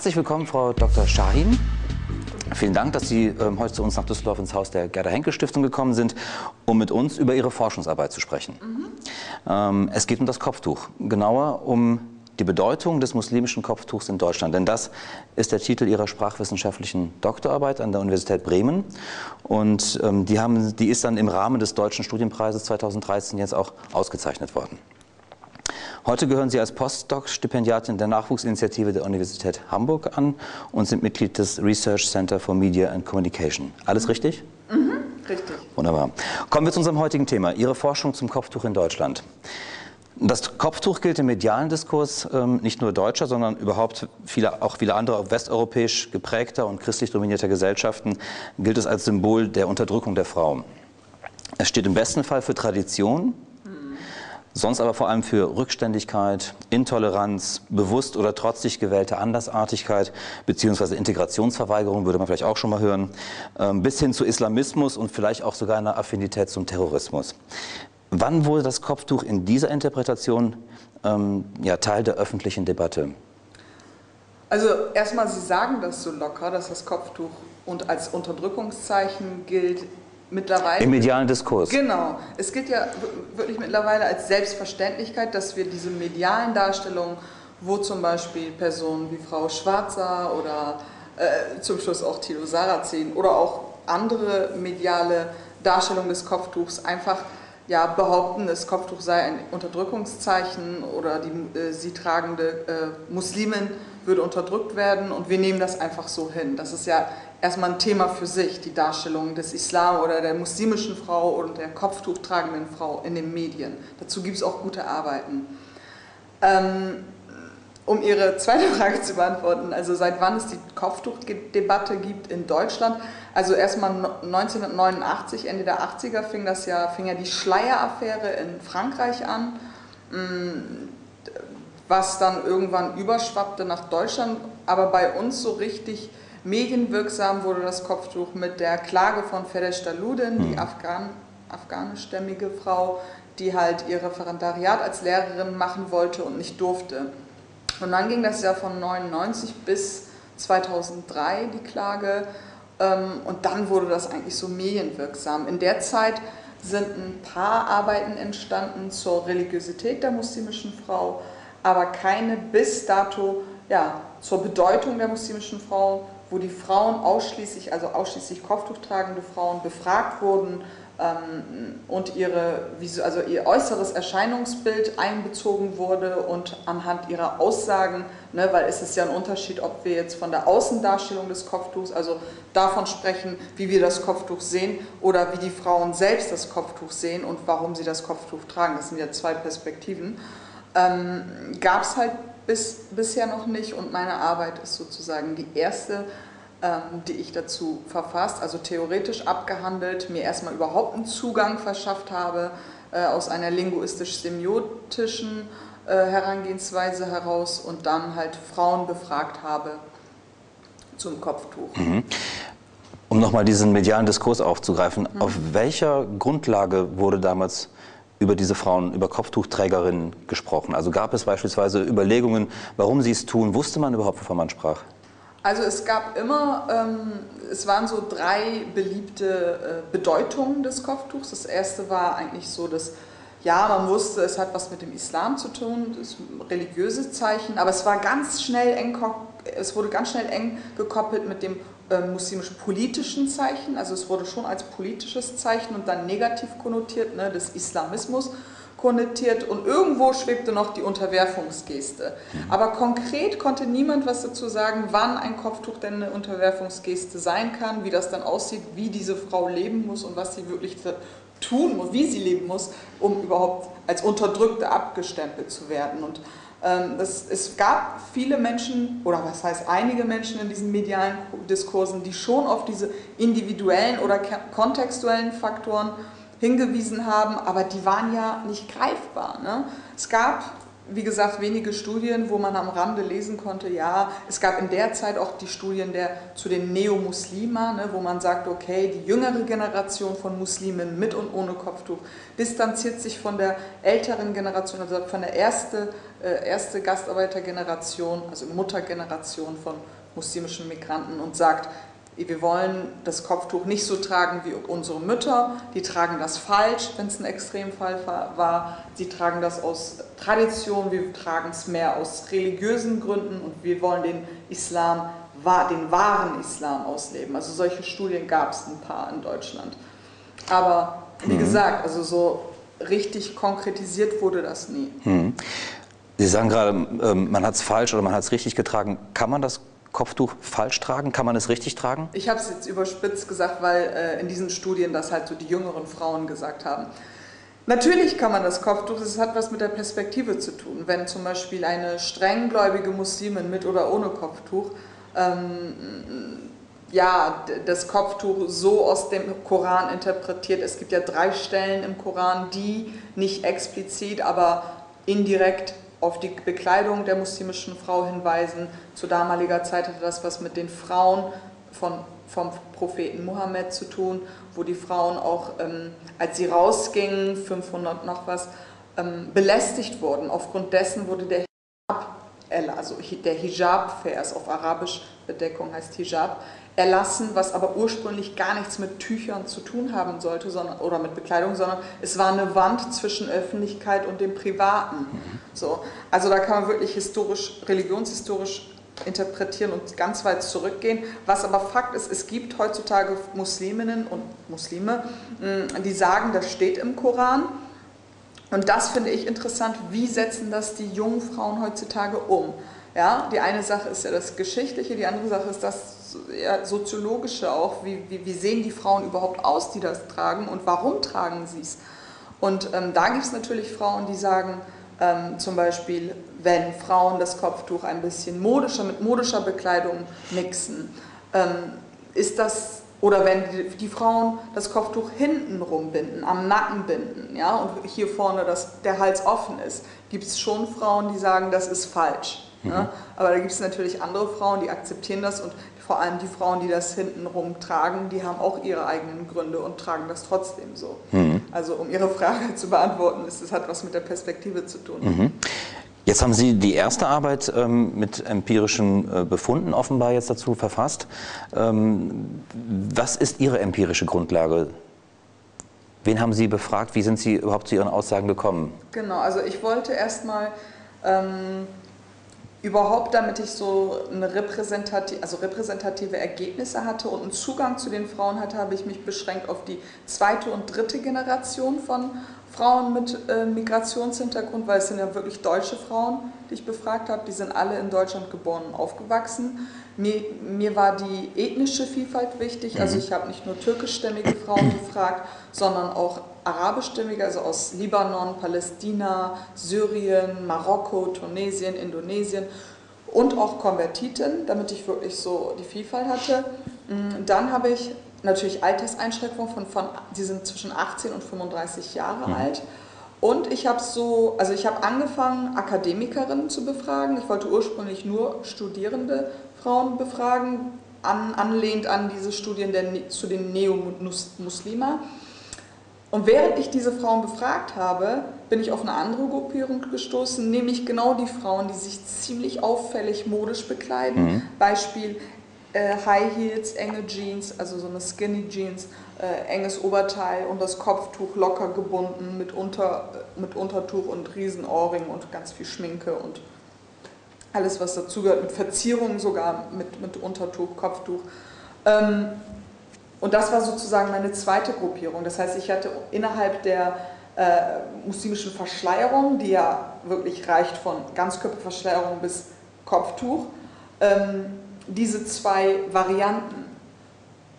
Herzlich willkommen, Frau Dr. Shahin. Vielen Dank, dass Sie ähm, heute zu uns nach Düsseldorf ins Haus der Gerda Henkel Stiftung gekommen sind, um mit uns über Ihre Forschungsarbeit zu sprechen. Mhm. Ähm, es geht um das Kopftuch, genauer um die Bedeutung des muslimischen Kopftuchs in Deutschland. Denn das ist der Titel Ihrer sprachwissenschaftlichen Doktorarbeit an der Universität Bremen. Und ähm, die, haben, die ist dann im Rahmen des Deutschen Studienpreises 2013 jetzt auch ausgezeichnet worden. Heute gehören Sie als Postdoc-Stipendiatin der Nachwuchsinitiative der Universität Hamburg an und sind Mitglied des Research Center for Media and Communication. Alles richtig? Mhm, richtig. Wunderbar. Kommen wir zu unserem heutigen Thema, Ihre Forschung zum Kopftuch in Deutschland. Das Kopftuch gilt im medialen Diskurs ähm, nicht nur deutscher, sondern überhaupt viele, auch viele andere westeuropäisch geprägter und christlich dominierter Gesellschaften gilt es als Symbol der Unterdrückung der Frau. Es steht im besten Fall für Tradition, sonst aber vor allem für Rückständigkeit, Intoleranz, bewusst oder trotzig gewählte Andersartigkeit bzw. Integrationsverweigerung, würde man vielleicht auch schon mal hören, ähm, bis hin zu Islamismus und vielleicht auch sogar einer Affinität zum Terrorismus. Wann wurde das Kopftuch in dieser Interpretation ähm, ja, Teil der öffentlichen Debatte? Also erstmal, Sie sagen das so locker, dass das Kopftuch und als Unterdrückungszeichen gilt mittlerweile. Im medialen Diskurs. Genau. Es gilt ja wirklich mittlerweile als Selbstverständlichkeit, dass wir diese medialen Darstellungen, wo zum Beispiel Personen wie Frau Schwarzer oder äh, zum Schluss auch Tilo Sarrazin oder auch andere mediale Darstellungen des Kopftuchs einfach ja, behaupten, das Kopftuch sei ein Unterdrückungszeichen oder die äh, sie tragende äh, Muslimin würde unterdrückt werden und wir nehmen das einfach so hin. Das ist ja erstmal ein Thema für sich, die Darstellung des Islam oder der muslimischen Frau und der kopftuchtragenden Frau in den Medien. Dazu gibt es auch gute Arbeiten. Ähm, um Ihre zweite Frage zu beantworten, also seit wann es die Kopftuchdebatte gibt in Deutschland, also erstmal 1989, Ende der 80er fing das ja, fing ja die Schleieraffäre in Frankreich an, mm, was dann irgendwann überschwappte nach Deutschland, aber bei uns so richtig Medienwirksam wurde das Kopftuch mit der Klage von Fedesh Daludin, die hm. Afghan, afghanischstämmige Frau, die halt ihr Referendariat als Lehrerin machen wollte und nicht durfte. Und dann ging das ja von 99 bis 2003 die Klage ähm, und dann wurde das eigentlich so medienwirksam. In der Zeit sind ein paar Arbeiten entstanden zur Religiosität der muslimischen Frau, aber keine bis dato ja, zur Bedeutung der muslimischen Frau, wo die Frauen ausschließlich, also ausschließlich Kopftuch tragende Frauen befragt wurden ähm, und ihre, also ihr äußeres Erscheinungsbild einbezogen wurde und anhand ihrer Aussagen, ne, weil es ist ja ein Unterschied, ob wir jetzt von der Außendarstellung des Kopftuchs, also davon sprechen, wie wir das Kopftuch sehen oder wie die Frauen selbst das Kopftuch sehen und warum sie das Kopftuch tragen. Das sind ja zwei Perspektiven. Ähm, Gab es halt bis, bisher noch nicht und meine Arbeit ist sozusagen die erste, ähm, die ich dazu verfasst, also theoretisch abgehandelt, mir erstmal überhaupt einen Zugang verschafft habe äh, aus einer linguistisch-semiotischen äh, Herangehensweise heraus und dann halt Frauen befragt habe zum Kopftuch. Mhm. Um nochmal diesen medialen Diskurs aufzugreifen, mhm. auf welcher Grundlage wurde damals über diese Frauen, über Kopftuchträgerinnen gesprochen? Also gab es beispielsweise Überlegungen, warum sie es tun? Wusste man überhaupt, wovon man sprach? Also es gab immer, ähm, es waren so drei beliebte äh, Bedeutungen des Kopftuchs. Das erste war eigentlich so, dass ja, man wusste, es hat was mit dem Islam zu tun, das religiöse Zeichen, aber es war ganz schnell eng, es wurde ganz schnell eng gekoppelt mit dem muslimisch-politischen Zeichen, also es wurde schon als politisches Zeichen und dann negativ konnotiert, ne, des Islamismus konnotiert und irgendwo schwebte noch die Unterwerfungsgeste. Mhm. Aber konkret konnte niemand was dazu sagen, wann ein Kopftuch denn eine Unterwerfungsgeste sein kann, wie das dann aussieht, wie diese Frau leben muss und was sie wirklich tun muss, wie sie leben muss, um überhaupt als Unterdrückte abgestempelt zu werden. Und Ähm, das, es gab viele Menschen, oder was heißt einige Menschen in diesen medialen Diskursen, die schon auf diese individuellen oder kontextuellen Faktoren hingewiesen haben, aber die waren ja nicht greifbar. Ne? Es gab wie gesagt, wenige Studien, wo man am Rande lesen konnte, ja, es gab in der Zeit auch die Studien der, zu den Neo-Muslima, ne, wo man sagt, okay, die jüngere Generation von Muslimen mit und ohne Kopftuch distanziert sich von der älteren Generation, also von der erste, äh, erste Gastarbeitergeneration, also Muttergeneration von muslimischen Migranten und sagt, wir wollen das Kopftuch nicht so tragen wie unsere Mütter, die tragen das falsch, wenn es ein Extremfall war, sie tragen das aus Tradition, wir tragen es mehr aus religiösen Gründen und wir wollen den Islam, den wahren Islam ausleben. Also solche Studien gab es ein paar in Deutschland. Aber wie mhm. gesagt, also so richtig konkretisiert wurde das nie. Mhm. Sie sagen gerade, ähm, man hat es falsch oder man hat es richtig getragen. Kann man das Kopftuch falsch tragen? Kann man es richtig tragen? Ich habe es jetzt überspitzt gesagt, weil äh, in diesen Studien das halt so die jüngeren Frauen gesagt haben. Natürlich kann man das Kopftuch, es hat was mit der Perspektive zu tun. Wenn zum Beispiel eine strenggläubige Muslimin mit oder ohne Kopftuch ähm, ja, das Kopftuch so aus dem Koran interpretiert. Es gibt ja drei Stellen im Koran, die nicht explizit, aber indirekt auf die Bekleidung der muslimischen Frau hinweisen. Zu damaliger Zeit hatte das was mit den Frauen von, vom Propheten Mohammed zu tun, wo die Frauen auch, ähm, als sie rausgingen, 500 noch was, ähm, belästigt wurden. Aufgrund dessen wurde der Hijab, also der Hijab-Vers auf Arabisch, Bedeckung heißt Hijab, erlassen, was aber ursprünglich gar nichts mit Tüchern zu tun haben sollte sondern, oder mit Bekleidung, sondern es war eine Wand zwischen Öffentlichkeit und dem Privaten. So, also da kann man wirklich historisch, religionshistorisch interpretieren und ganz weit zurückgehen. Was aber Fakt ist, es gibt heutzutage Musliminnen und Muslime, mm, die sagen, das steht im Koran. Und das finde ich interessant. Wie setzen das die jungen Frauen heutzutage um? Ja, die eine Sache ist ja das Geschichtliche, die andere Sache ist das ja, Soziologische auch. Wie, wie, wie, sehen die Frauen überhaupt aus, die das tragen und warum tragen sie es? Und ähm, da gibt es natürlich Frauen, die sagen, ähm, zum Beispiel, wenn Frauen das Kopftuch ein bisschen modischer mit modischer Bekleidung mixen, ähm, ist das, oder wenn die, die, Frauen das Kopftuch hinten rumbinden, am Nacken binden, ja, und hier vorne das, der Hals offen ist, gibt es schon Frauen, die sagen, das ist falsch. Mhm. Ja? Aber da gibt es natürlich andere Frauen, die akzeptieren das und vor allem die Frauen, die das hintenrum tragen, die haben auch ihre eigenen Gründe und tragen das trotzdem so. Mhm. Also um Ihre Frage zu beantworten, ist, es hat was mit der Perspektive zu tun. Mhm. Jetzt haben Sie die erste Arbeit ähm, mit empirischen äh, Befunden offenbar jetzt dazu verfasst. Ähm, was ist Ihre empirische Grundlage? Wen haben Sie befragt? Wie sind Sie überhaupt zu Ihren Aussagen gekommen? Genau, also ich wollte erstmal ähm, überhaupt, damit ich so eine repräsentative, also repräsentative Ergebnisse hatte und einen Zugang zu den Frauen hatte, habe ich mich beschränkt auf die zweite und dritte Generation von Frauen mit äh, Migrationshintergrund, weil es sind ja wirklich deutsche Frauen, die ich befragt habe, die sind alle in Deutschland geboren und aufgewachsen. Mir, mir war die ethnische Vielfalt wichtig, also mhm. ich habe nicht nur türkischstämmige Frauen gefragt, sondern auch arabischstämmige, also aus Libanon, Palästina, Syrien, Marokko, Tunesien, Indonesien und auch Konvertiten, damit ich wirklich so die Vielfalt hatte. Mm, dann habe ich natürlich Alterseinschränkungen von, von die sind zwischen 18 und 35 Jahre mhm. alt. Und ich habe so, also ich habe angefangen, Akademikerinnen zu befragen. Ich wollte ursprünglich nur studierende Frauen befragen, an, anlehnt an diese Studien der, zu den Neo-Muslima. Und während ich diese Frauen befragt habe, bin ich auf eine andere Gruppierung gestoßen, nämlich genau die Frauen, die sich ziemlich auffällig modisch bekleiden. Mhm. Beispiel äh, High Heels, enge Jeans, also so eine Skinny Jeans, äh, enges Oberteil und das Kopftuch locker gebunden mit, Unter, äh, mit Untertuch und Riesenohrring und ganz viel Schminke und alles, was dazugehört, mit Verzierungen sogar, mit, mit Untertuch, Kopftuch. Ähm, und das war sozusagen meine zweite Gruppierung. Das heißt, ich hatte innerhalb der äh, muslimischen Verschleierung, die ja wirklich reicht von Ganzkörperverschleierung bis Kopftuch, ähm, diese zwei Varianten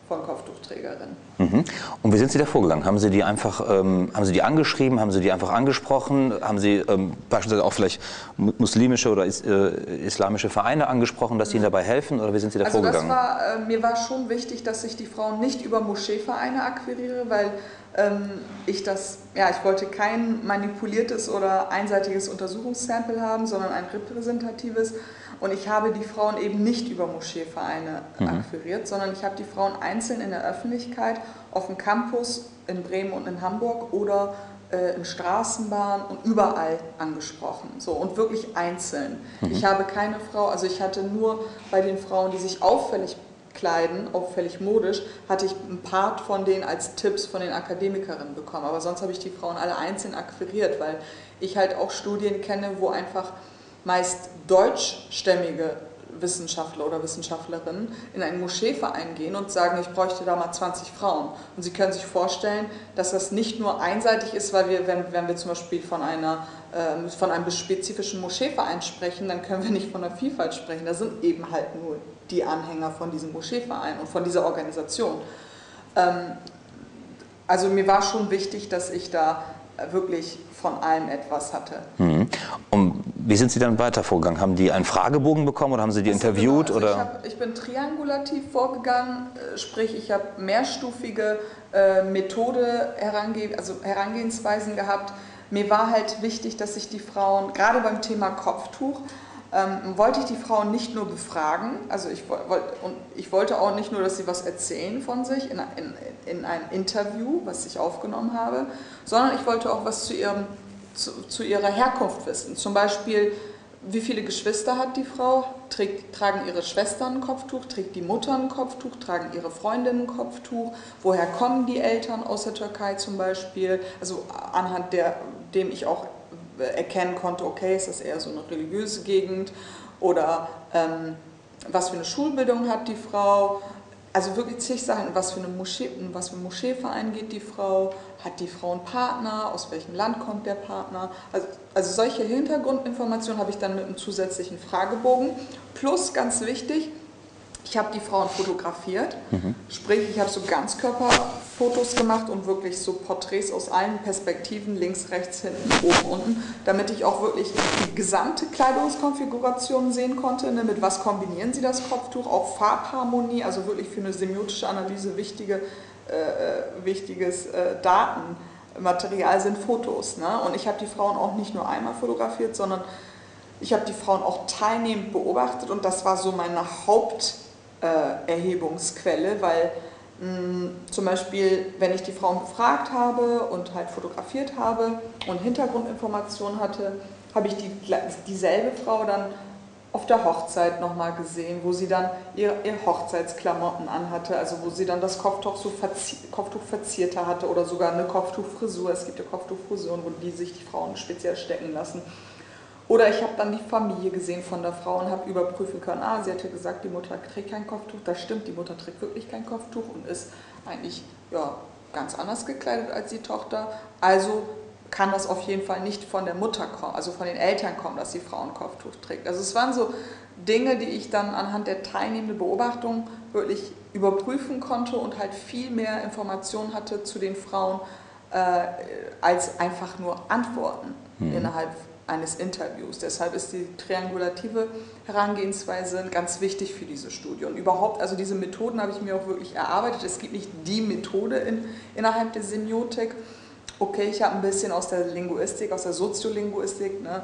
von Kopftuchträgerinnen. Mhm. Und wie sind Sie da vorgegangen? Haben Sie die einfach, ähm, haben Sie die angeschrieben, haben Sie die einfach angesprochen? Haben Sie ähm, beispielsweise auch vielleicht muslimische oder is, äh, islamische Vereine angesprochen, dass Sie Ihnen dabei helfen? Oder wie sind Sie da also vorgegangen? War, äh, mir war schon wichtig, dass ich die Frauen nicht über Moscheevereine akquiriere, weil ähm, ich das, ja, ich wollte kein manipuliertes oder einseitiges Untersuchungssample haben, sondern ein repräsentatives. Und ich habe die Frauen eben nicht über Moscheevereine mhm. akquiriert, sondern ich habe die Frauen einzeln in der Öffentlichkeit auf dem Campus in Bremen und in Hamburg oder äh, in Straßenbahnen und überall angesprochen. So, und wirklich einzeln. Mhm. Ich habe keine Frau, also ich hatte nur bei den Frauen, die sich auffällig kleiden, auffällig modisch, hatte ich ein Part von denen als Tipps von den Akademikerinnen bekommen. Aber sonst habe ich die Frauen alle einzeln akquiriert, weil ich halt auch Studien kenne, wo einfach meist deutschstämmige Wissenschaftler oder Wissenschaftlerinnen in einen Moscheeverein gehen und sagen, ich bräuchte da mal 20 Frauen. Und Sie können sich vorstellen, dass das nicht nur einseitig ist, weil wir, wenn, wenn wir zum Beispiel von, einer, äh, von einem spezifischen Moscheeverein sprechen, dann können wir nicht von der Vielfalt sprechen. Da sind eben halt nur die Anhänger von diesem Moscheeverein und von dieser Organisation. Ähm, also mir war schon wichtig, dass ich da wirklich von allem etwas hatte. Mhm. Wie sind Sie dann weiter vorgegangen? Haben die einen Fragebogen bekommen oder haben Sie die also interviewt? Genau, also oder? Ich, hab, ich, bin triangulativ vorgegangen, äh, sprich ich habe mehrstufige äh, Methode, herange also Herangehensweisen gehabt. Mir war halt wichtig, dass ich die Frauen, gerade beim Thema Kopftuch, ähm, wollte ich die Frauen nicht nur befragen, also ich, wollt, und ich wollte auch nicht nur, dass sie was erzählen von sich in, in, in einem Interview, was ich aufgenommen habe, sondern ich wollte auch was zu, ihrem, zu, zu ihrer Herkunft wissen. Zum Beispiel, wie viele Geschwister hat die Frau? Trägt, tragen ihre Schwestern ein Kopftuch? Trägt die Mutter ein Kopftuch? Tragen ihre Freundinnen ein Kopftuch? Woher kommen die Eltern aus der Türkei zum Beispiel? Also anhand der, dem ich auch erkennen konnte, okay, ist das eher so eine religiöse Gegend oder ähm, was für eine Schulbildung hat die Frau. Also wirklich zig Sachen, was für, eine Moschee, was für einen Moscheeverein geht die Frau, hat die Frau einen Partner, aus welchem Land kommt der Partner. Also, also solche Hintergrundinformationen habe ich dann mit einem zusätzlichen Fragebogen. Plus, ganz wichtig, ich habe die Frauen fotografiert, mhm. sprich ich habe so Ganzkörperfotos gemacht und wirklich so Porträts aus allen Perspektiven, links, rechts, hinten, oben, unten, damit ich auch wirklich die gesamte Kleidungskonfiguration sehen konnte, ne, mit was kombinieren sie das Kopftuch, auch Farbharmonie, also wirklich für eine semiotische Analyse wichtige, äh, äh wichtiges äh, Datenmaterial sind Fotos. Ne? Und ich habe die Frauen auch nicht nur einmal fotografiert, sondern ich habe die Frauen auch teilnehmend beobachtet und das war so meine Haupt- äh, weil mh, mm, zum Beispiel, wenn ich die Frauen befragt habe und halt fotografiert habe und Hintergrundinformationen hatte, habe ich die, dieselbe Frau dann auf der Hochzeit nochmal gesehen, wo sie dann ihre, ihre, Hochzeitsklamotten anhatte, also wo sie dann das Kopftuch, so verzie Kopftuch verzierter hatte oder sogar eine Kopftuchfrisur. Es gibt ja Kopftuchfrisuren, wo die sich die Frauen speziell stecken lassen. Oder ich habe dann die Familie gesehen von der Frau und habe überprüfen können, ah, sie hatte gesagt, die Mutter trägt kein Kopftuch. Das stimmt, die Mutter trägt wirklich kein Kopftuch und ist eigentlich ja, ganz anders gekleidet als die Tochter. Also kann das auf jeden Fall nicht von der Mutter kommen, also von den Eltern kommen, dass die Frau ein Kopftuch trägt. Also es waren so Dinge, die ich dann anhand der teilnehmenden Beobachtung wirklich überprüfen konnte und halt viel mehr Informationen hatte zu den Frauen äh, als einfach nur Antworten mhm. innerhalb eines Interviews. Deshalb ist die triangulative Herangehensweise ganz wichtig für diese Studie. Und überhaupt, also diese Methoden habe ich mir auch wirklich erarbeitet. Es gibt nicht die Methode in, innerhalb der Semiotik. Okay, ich habe ein bisschen aus der Linguistik, aus der Soziolinguistik, ne,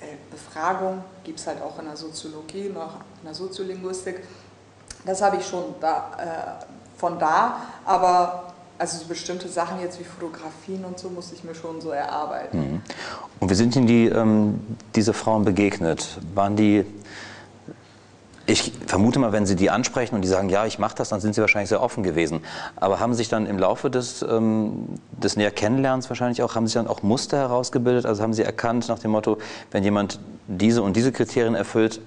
äh, Befragung gibt es halt auch in der Soziologie, noch in der Soziolinguistik. Das habe ich schon da, äh, von da, aber also so bestimmte Sachen jetzt wie Fotografien und so musste ich mir schon so erarbeiten. Mhm. Und wie sind Ihnen die, ähm, diese Frauen begegnet? Waren die, ich vermute mal, wenn Sie die ansprechen und die sagen, ja, ich mache das, dann sind sie wahrscheinlich sehr offen gewesen. Aber haben sich dann im Laufe des, ähm, des näher Kennenlernens wahrscheinlich auch, haben sich dann auch Muster herausgebildet? Also haben Sie erkannt nach dem Motto, wenn jemand diese und diese Kriterien erfüllt,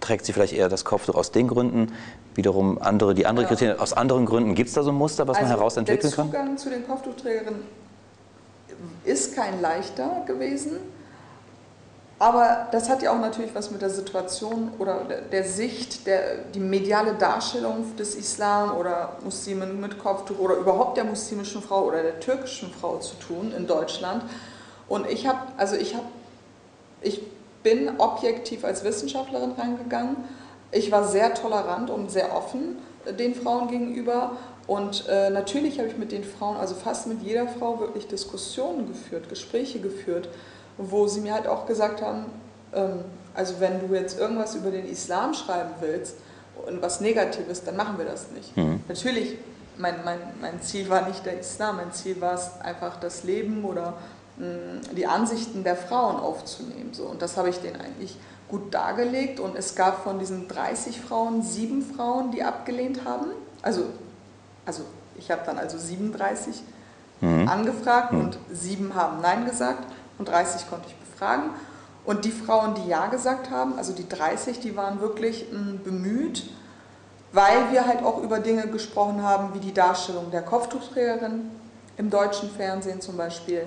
trägt sie vielleicht eher das Kopftuch aus den Gründen, wiederum andere, die andere ja. Kriterien aus anderen Gründen. Gibt es da so ein Muster, was also man herausentwickeln kann? Der Zugang zu den Kopftuchträgerinnen ist kein leichter gewesen, Aber das hat ja auch natürlich was mit der Situation oder der Sicht, der, die mediale Darstellung des Islam oder Muslimen mit Kopftuch oder überhaupt der muslimischen Frau oder der türkischen Frau zu tun in Deutschland. Und ich habe, also ich habe, ich bin objektiv als Wissenschaftlerin reingegangen. Ich war sehr tolerant und sehr offen den Frauen gegenüber. Und äh, natürlich habe ich mit den Frauen, also fast mit jeder Frau, wirklich Diskussionen geführt, Gespräche geführt wo sie mir halt auch gesagt haben, ähm, also wenn du jetzt irgendwas über den Islam schreiben willst und was Negatives, dann machen wir das nicht. Mhm. Natürlich, mein, mein, mein Ziel war nicht der Islam, mein Ziel war es einfach das Leben oder mh, mm, die Ansichten der Frauen aufzunehmen. So. Und das habe ich denen eigentlich gut dargelegt und es gab von diesen 30 Frauen sieben Frauen, die abgelehnt haben. Also, also ich habe dann also 37 mhm. angefragt mhm. und sieben haben Nein gesagt und 30 konnte ich befragen. Und die Frauen, die Ja gesagt haben, also die 30, die waren wirklich hm, bemüht, weil wir halt auch über Dinge gesprochen haben, wie die Darstellung der Kopftuchträgerin im deutschen Fernsehen zum Beispiel.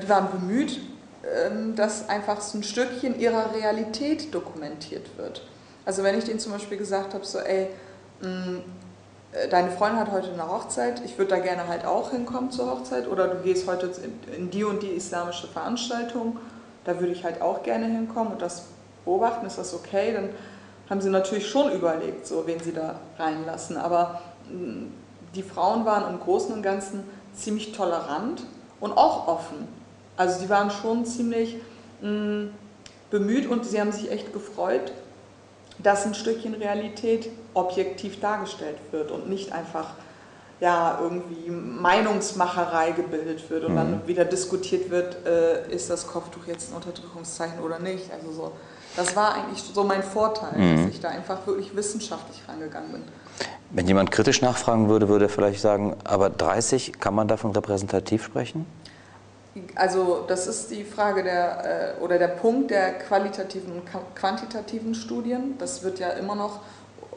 Die waren bemüht, ähm, dass einfach so ein Stückchen ihrer Realität dokumentiert wird. Also wenn ich denen zum Beispiel gesagt habe, so ey, hm, deine Freundin hat heute eine Hochzeit, ich würde da gerne halt auch hinkommen zur Hochzeit. Oder du gehst heute in, die und die islamische Veranstaltung, da würde ich halt auch gerne hinkommen und das beobachten, ist das okay? Dann haben sie natürlich schon überlegt, so wen sie da reinlassen, aber mm, die Frauen waren im Großen und Ganzen ziemlich tolerant und auch offen. Also sie waren schon ziemlich mh, mm, bemüht und sie haben sich echt gefreut, dass ein Stückchen Realität objektiv dargestellt wird und nicht einfach ja, irgendwie Meinungsmacherei gebildet wird und mhm. dann wieder diskutiert wird, äh, ist das Kopftuch jetzt ein Unterdrückungszeichen oder nicht. Also so, das war eigentlich so mein Vorteil, mhm. dass ich da einfach wirklich wissenschaftlich rangegangen bin. Wenn jemand kritisch nachfragen würde, würde er vielleicht sagen, aber 30, kann man davon repräsentativ sprechen? Also das ist die Frage der, äh, oder der Punkt der qualitativen und quantitativen Studien. Das wird ja immer noch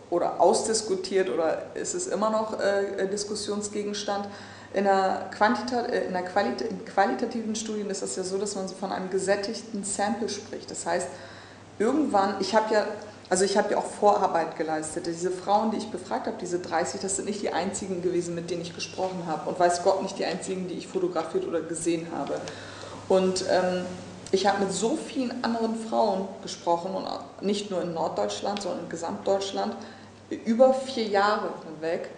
oder ausdiskutiert oder ist es immer noch äh, Diskussionsgegenstand. In, der äh, in, der Qualita in qualitativen Studien ist das ja so, dass man von einem gesättigten Sample spricht. Das heißt, irgendwann, ich habe ja also ich habe ja auch Vorarbeit geleistet. Diese Frauen, die ich befragt habe, diese 30, das sind nicht die einzigen gewesen, mit denen ich gesprochen habe. Und weiß Gott nicht die einzigen, die ich fotografiert oder gesehen habe. Und ähm, ich habe mit so vielen anderen Frauen gesprochen, und nicht nur in Norddeutschland, sondern in Gesamtdeutschland, über vier Jahre hinweg,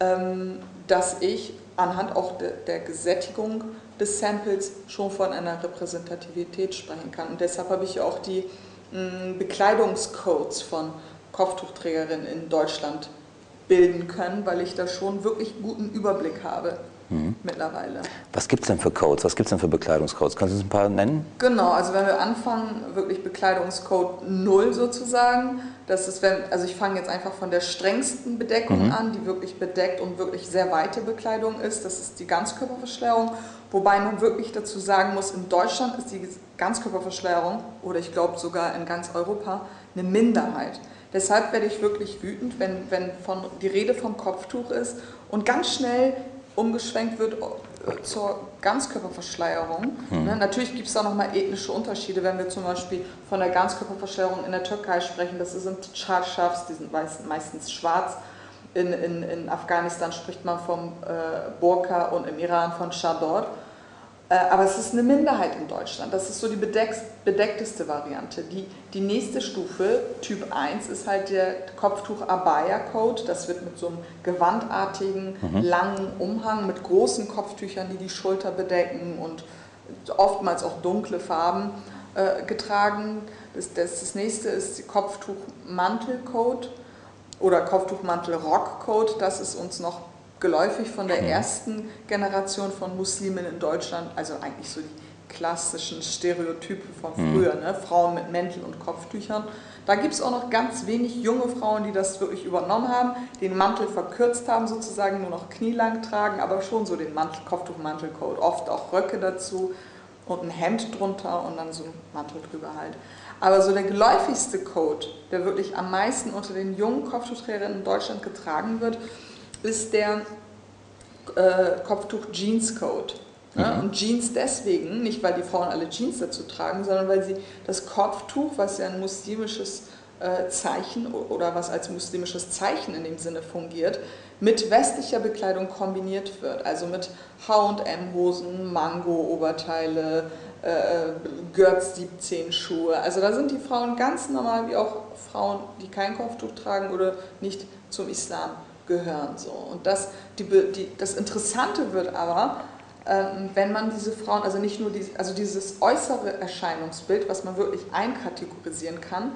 ähm, dass ich anhand auch de, der Gesättigung des Samples schon von einer Repräsentativität sprechen kann. Und deshalb habe ich auch die Bekleidungscodes von Kopftuchträgerinnen in Deutschland bilden können, weil ich da schon wirklich guten Überblick habe mhm. mittlerweile. Was gibt es denn für Codes? Was gibt es denn für Bekleidungscodes? Kannst du uns ein paar nennen? Genau, also wenn wir anfangen, wirklich Bekleidungscode 0 sozusagen, das ist, wenn, also ich fange jetzt einfach von der strengsten Bedeckung mhm. an, die wirklich bedeckt und wirklich sehr weite Bekleidung ist, das ist die Ganzkörperverschleierung, wobei man wirklich dazu sagen muss, in Deutschland ist die Ganzkörperverschleierung oder ich glaube sogar in ganz Europa eine Minderheit. Deshalb werde ich wirklich wütend, wenn, wenn von, die Rede vom Kopftuch ist und ganz schnell umgeschwenkt wird äh, zur Ganzkörperverschleierung. Mhm. Ne, natürlich gibt es da nochmal ethnische Unterschiede, wenn wir zum Beispiel von der Ganzkörperverschleierung in der Türkei sprechen. Das sind Charshafs, die sind meistens schwarz. In, in, in Afghanistan spricht man vom äh, Burka und im Iran von Chador. Äh, aber es ist eine Minderheit in Deutschland. Das ist so die bedeckteste Variante. Die, die nächste Stufe, Typ 1, ist halt der Kopftuch-Abaya-Code. Das wird mit so einem gewandartigen, mhm. langen Umhang mit großen Kopftüchern, die die Schulter bedecken und oftmals auch dunkle Farben äh, getragen. Das, das, das nächste ist Kopftuch-Mantel-Code oder Kopftuch-Mantel-Rock-Code. Das ist uns noch geläufig von der ersten Generation von Muslimen in Deutschland, also eigentlich so die klassischen Stereotype von mhm. früher, ne? Frauen mit Mänteln und Kopftüchern. Da gibt es auch noch ganz wenig junge Frauen, die das wirklich übernommen haben, den Mantel verkürzt haben, sozusagen nur noch knielang tragen, aber schon so den Mantel, Kopftuch-Mantelcode, oft auch Röcke dazu und ein Hemd drunter und dann so ein Mantel drüber halt. Aber so der geläufigste Code, der wirklich am meisten unter den jungen Kopftuchträgerinnen in Deutschland getragen wird, ist der äh, Kopftuch Jeans Code. Ja, mhm. und Jeans deswegen, nicht weil die Frauen alle Jeans dazu tragen, sondern weil sie das Kopftuch, was ja ein muslimisches Zeichen oder was als muslimisches Zeichen in dem Sinne fungiert, mit westlicher Bekleidung kombiniert wird. Also mit HM-Hosen, Mango-Oberteile, äh, Götz 17 Schuhe. Also da sind die Frauen ganz normal wie auch Frauen, die kein Kopftuch tragen oder nicht zum Islam gehören. So. Und das, die, die, das Interessante wird aber, ähm, wenn man diese Frauen, also nicht nur die, also dieses äußere Erscheinungsbild, was man wirklich einkategorisieren kann,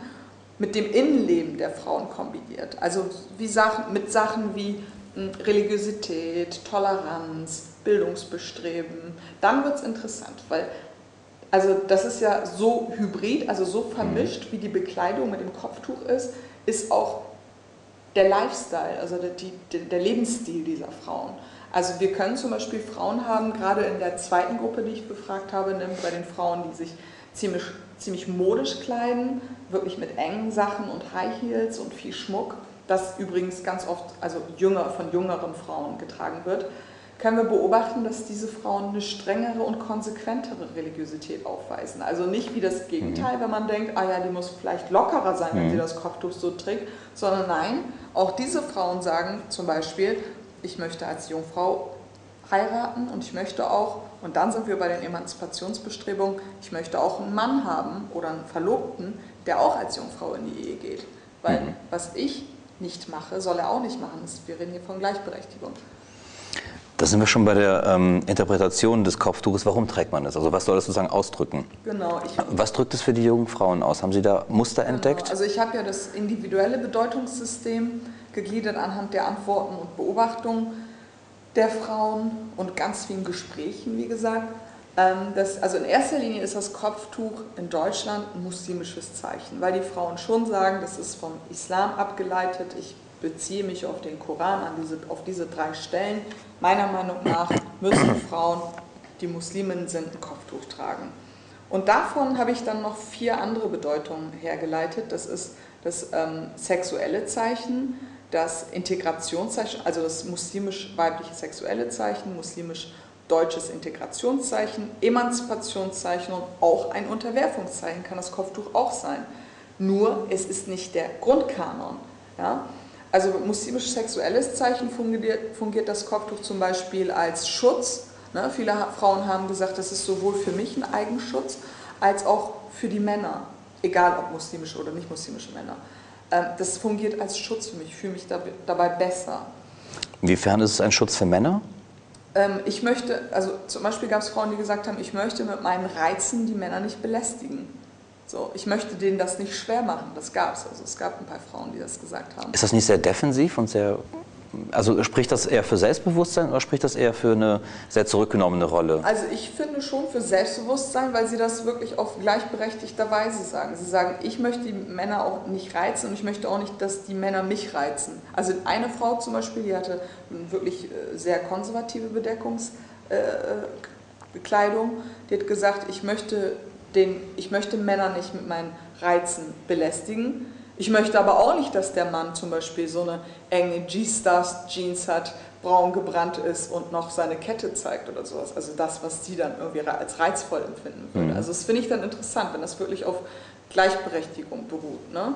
mit dem Innenleben der Frauen kombiniert. Also wie Sachen, mit Sachen wie hm, Religiosität, Toleranz, Bildungsbestreben, dann wird es interessant, weil also das ist ja so hybrid, also so vermischt, wie die Bekleidung mit dem Kopftuch ist, ist auch der Lifestyle, also der, die, der Lebensstil dieser Frauen. Also wir können zum Beispiel Frauen haben, gerade in der zweiten Gruppe, die ich befragt habe, nämlich bei den Frauen, die sich ziemlich, ziemlich modisch kleiden, wirklich mit engen Sachen und High Heels und viel Schmuck, das übrigens ganz oft also jünger, von jüngeren Frauen getragen wird können wir beobachten, dass diese Frauen eine strengere und konsequentere Religiosität aufweisen. Also nicht wie das Gegenteil, wenn man denkt, ah ja, die muss vielleicht lockerer sein, wenn sie mhm. das Kopftuch so trägt, sondern nein, auch diese Frauen sagen zum Beispiel, ich möchte als Jungfrau heiraten und ich möchte auch, und dann sind wir bei den Emanzipationsbestrebungen, ich möchte auch einen Mann haben oder einen Verlobten, der auch als Jungfrau in die Ehe geht. Weil mhm. was ich nicht mache, soll er auch nicht machen. Wir reden hier von Gleichberechtigung. Da sind wir schon bei der ähm, Interpretation des Kopftuches. Warum trägt man es? Also was soll das sozusagen ausdrücken? Genau. was drückt es für die jungen Frauen aus? Haben Sie da Muster genau. entdeckt? Also ich habe ja das individuelle Bedeutungssystem gegliedert anhand der Antworten und Beobachtungen der Frauen und ganz vielen Gesprächen, wie gesagt. Ähm, das, also in erster Linie ist das Kopftuch in Deutschland ein muslimisches Zeichen, weil die Frauen schon sagen, das ist vom Islam abgeleitet. Ich beziehe mich auf den Koran, an diese, auf diese drei Stellen. Meiner Meinung nach müssen Frauen, die Muslimen sind, ein Kopftuch tragen. Und davon habe ich dann noch vier andere Bedeutungen hergeleitet. Das ist das ähm, sexuelle Zeichen, das Integrationszeichen, also das muslimisch-weibliche sexuelle Zeichen, muslimisch-deutsches Integrationszeichen, Emanzipationszeichen und auch ein Unterwerfungszeichen kann das Kopftuch auch sein. Nur es ist nicht der Grundkanon. Ja? Also muslimisch-sexuelles Zeichen fungiert, fungiert, das Kopftuch zum Beispiel als Schutz. Ne? Viele Frauen haben gesagt, das ist sowohl für mich ein Eigenschutz als auch für die Männer, egal ob muslimische oder nicht muslimische Männer. Ähm, das fungiert als Schutz für mich, ich fühle mich dabei besser. Inwiefern ist es ein Schutz für Männer? Ähm, ich möchte, also zum Beispiel gab es Frauen, die gesagt haben, ich möchte mit meinen Reizen die Männer nicht belästigen. So, ich möchte denen das nicht schwer machen. Das gab es. Also es gab ein paar Frauen, die das gesagt haben. Ist das nicht sehr defensiv und sehr also spricht das eher für Selbstbewusstsein oder spricht das eher für eine sehr zurückgenommene Rolle? Also ich finde schon für Selbstbewusstsein, weil sie das wirklich auf gleichberechtigter Weise sagen. Sie sagen, ich möchte die Männer auch nicht reizen und ich möchte auch nicht, dass die Männer mich reizen. Also eine Frau zum Beispiel, die hatte wirklich äh, sehr konservative Bedeckungskleidung, die hat gesagt, ich möchte den, ich möchte Männer nicht mit meinen Reizen belästigen. Ich möchte aber auch nicht, dass der Mann zum Beispiel so eine enge G-Stars Jeans hat, braun gebrannt ist und noch seine Kette zeigt oder sowas. Also das, was sie dann irgendwie als reizvoll empfinden würde. Mhm. Also das finde ich dann interessant, wenn das wirklich auf Gleichberechtigung beruht. Ne?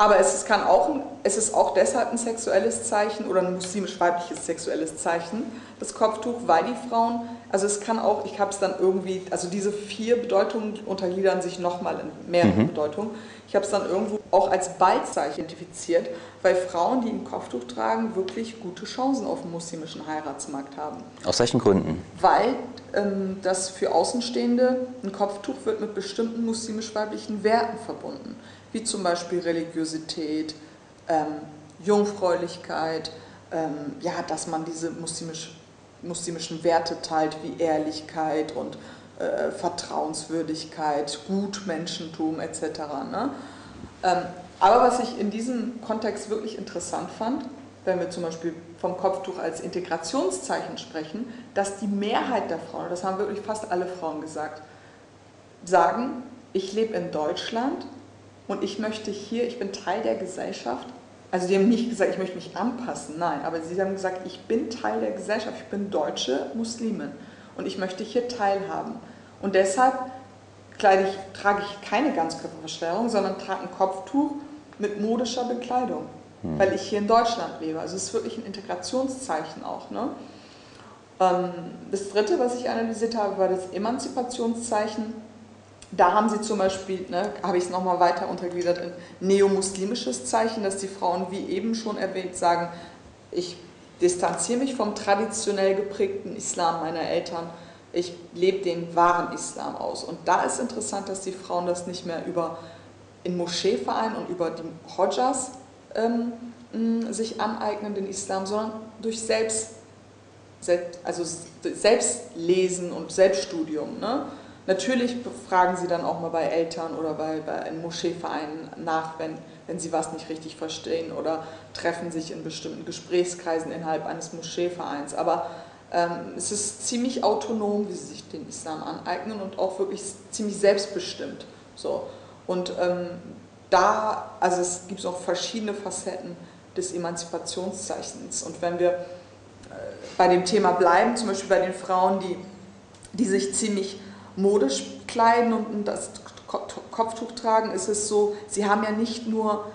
Aber es ist, kann auch, es ist auch deshalb ein sexuelles Zeichen oder ein muslimisch-weibliches sexuelles Zeichen, das Kopftuch, weil die Frauen, also es kann auch, ich habe es dann irgendwie, also diese vier Bedeutungen untergliedern sich nochmal in mehrere mhm. Bedeutungen. Ich habe es dann irgendwo auch als Baldzeichen identifiziert, weil Frauen, die ein Kopftuch tragen, wirklich gute Chancen auf dem muslimischen Heiratsmarkt haben. Aus welchen Gründen? Weil ähm, das für Außenstehende, ein Kopftuch wird mit bestimmten muslimisch-weiblichen Werten verbunden wie zum Beispiel Religiosität, ähm, Jungfräulichkeit, ähm, ja, dass man diese muslimisch, muslimischen Werte teilt, wie Ehrlichkeit und äh, Vertrauenswürdigkeit, Gutmenschentum etc. Ne? Ähm, aber was ich in diesem Kontext wirklich interessant fand, wenn wir zum Beispiel vom Kopftuch als Integrationszeichen sprechen, dass die Mehrheit der Frauen, das haben wirklich fast alle Frauen gesagt, sagen, ich lebe in Deutschland und ich möchte hier, ich bin Teil der Gesellschaft. Also die haben nicht gesagt, ich möchte mich anpassen, nein, aber sie haben gesagt, ich bin Teil der Gesellschaft, ich bin deutsche Muslimin und ich möchte hier teilhaben. Und deshalb ich, trage ich keine Ganzkörperverschleierung, sondern trage ein Kopftuch mit modischer Bekleidung, hm. weil ich hier in Deutschland lebe. Also es ist wirklich ein Integrationszeichen auch. Ne? Ähm, das dritte, was ich analysiert habe, war das Emanzipationszeichen. Da haben sie zum Beispiel, ne, habe ich es nochmal weiter untergliedert in neomuslimisches Zeichen, dass die Frauen, wie eben schon erwähnt, sagen, ich distanziere mich vom traditionell geprägten Islam meiner Eltern, ich lebe den wahren Islam aus. Und da ist interessant, dass die Frauen das nicht mehr über in Moscheevereinen und über die Hodjas ähm, sich aneignen, den Islam, sondern durch Selbst, also Selbstlesen und Selbststudium. Ne? Natürlich fragen sie dann auch mal bei Eltern oder bei, bei Moscheevereinen nach, wenn, wenn sie was nicht richtig verstehen oder treffen sich in bestimmten Gesprächskreisen innerhalb eines Moscheevereins. Aber ähm, es ist ziemlich autonom, wie sie sich den Islam aneignen und auch wirklich ziemlich selbstbestimmt. So. Und ähm, da, also es gibt auch verschiedene Facetten des Emanzipationszeichens. Und wenn wir äh, bei dem Thema bleiben, zum Beispiel bei den Frauen, die, die sich ziemlich modisch kleiden und das Kopftuch tragen, ist es so, sie haben ja nicht nur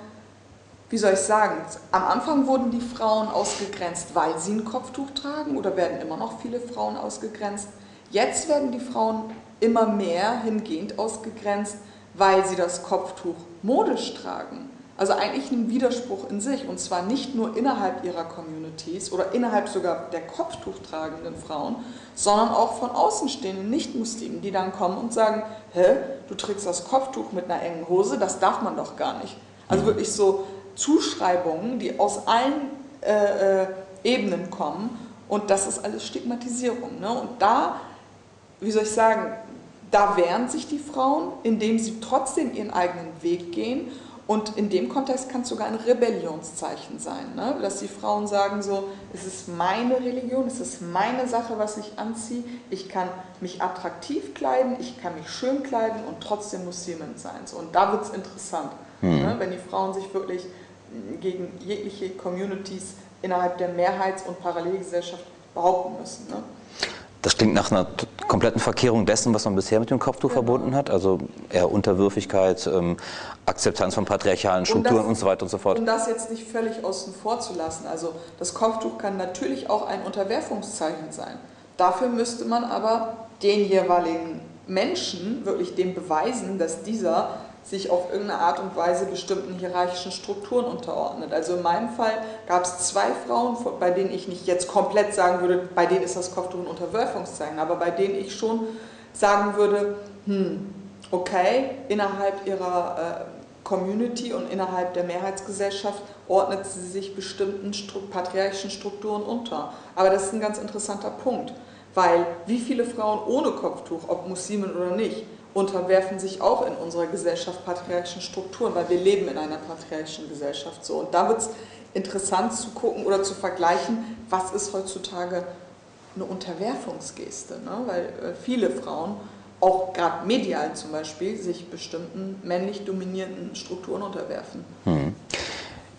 wie soll ich sagen, am Anfang wurden die Frauen ausgegrenzt, weil sie ein Kopftuch tragen oder werden immer noch viele Frauen ausgegrenzt. Jetzt werden die Frauen immer mehr hingehend ausgegrenzt, weil sie das Kopftuch modisch tragen. Also eigentlich ein Widerspruch in sich und zwar nicht nur innerhalb ihrer Communities oder innerhalb sogar der Kopftuch tragenden Frauen, sondern auch von außenstehenden Nicht-Muslimen, die dann kommen und sagen, hä, du trägst das Kopftuch mit einer engen Hose, das darf man doch gar nicht. Also wirklich so Zuschreibungen, die aus allen äh, äh, Ebenen kommen und das ist alles Stigmatisierung. Ne? Und da, wie soll ich sagen, da wehren sich die Frauen, indem sie trotzdem ihren eigenen Weg gehen und in dem Kontext kann es sogar ein Rebellionszeichen sein, ne? dass die Frauen sagen so, es ist meine Religion, es ist meine Sache, was ich anziehe, ich kann mich attraktiv kleiden, ich kann mich schön kleiden und trotzdem Muslimin sein. So, und da wird es interessant, mhm. ne? wenn die Frauen sich wirklich gegen jegliche Communities innerhalb der Mehrheits- und Parallelgesellschaft behaupten müssen. Ne? Das klingt nach einer kompletten Verkehrung dessen, was man bisher mit dem Kopftuch genau. verbunden hat, also eher Unterwürfigkeit, ähm, Akzeptanz von patriarchalen Strukturen und, das, und, so weiter und so fort. Um das jetzt nicht völlig außen vor zu lassen, also das Kopftuch kann natürlich auch ein Unterwerfungszeichen sein. Dafür müsste man aber den jeweiligen Menschen wirklich dem beweisen, dass dieser sich auf irgendeine Art und Weise bestimmten hierarchischen Strukturen unterordnet. Also in meinem Fall gab es zwei Frauen, bei denen ich nicht jetzt komplett sagen würde, bei denen ist das Kopftuch ein Unterwerfungszeichen, aber bei denen ich schon sagen würde, hm, okay, innerhalb ihrer äh, Community und innerhalb der Mehrheitsgesellschaft ordnet sie sich bestimmten patriarchischen Strukturen unter. Aber das ist ein ganz interessanter Punkt, weil wie viele Frauen ohne Kopftuch, ob Muslimen oder nicht, unterwerfen sich auch in unserer Gesellschaft patriarchischen Strukturen, weil wir leben in einer patriarchischen Gesellschaft so. Und da wird es interessant zu gucken oder zu vergleichen, was ist heutzutage eine Unterwerfungsgeste, ne? weil äh, viele Frauen, auch gerade medial zum Beispiel, sich bestimmten männlich dominierenden Strukturen unterwerfen. Hm.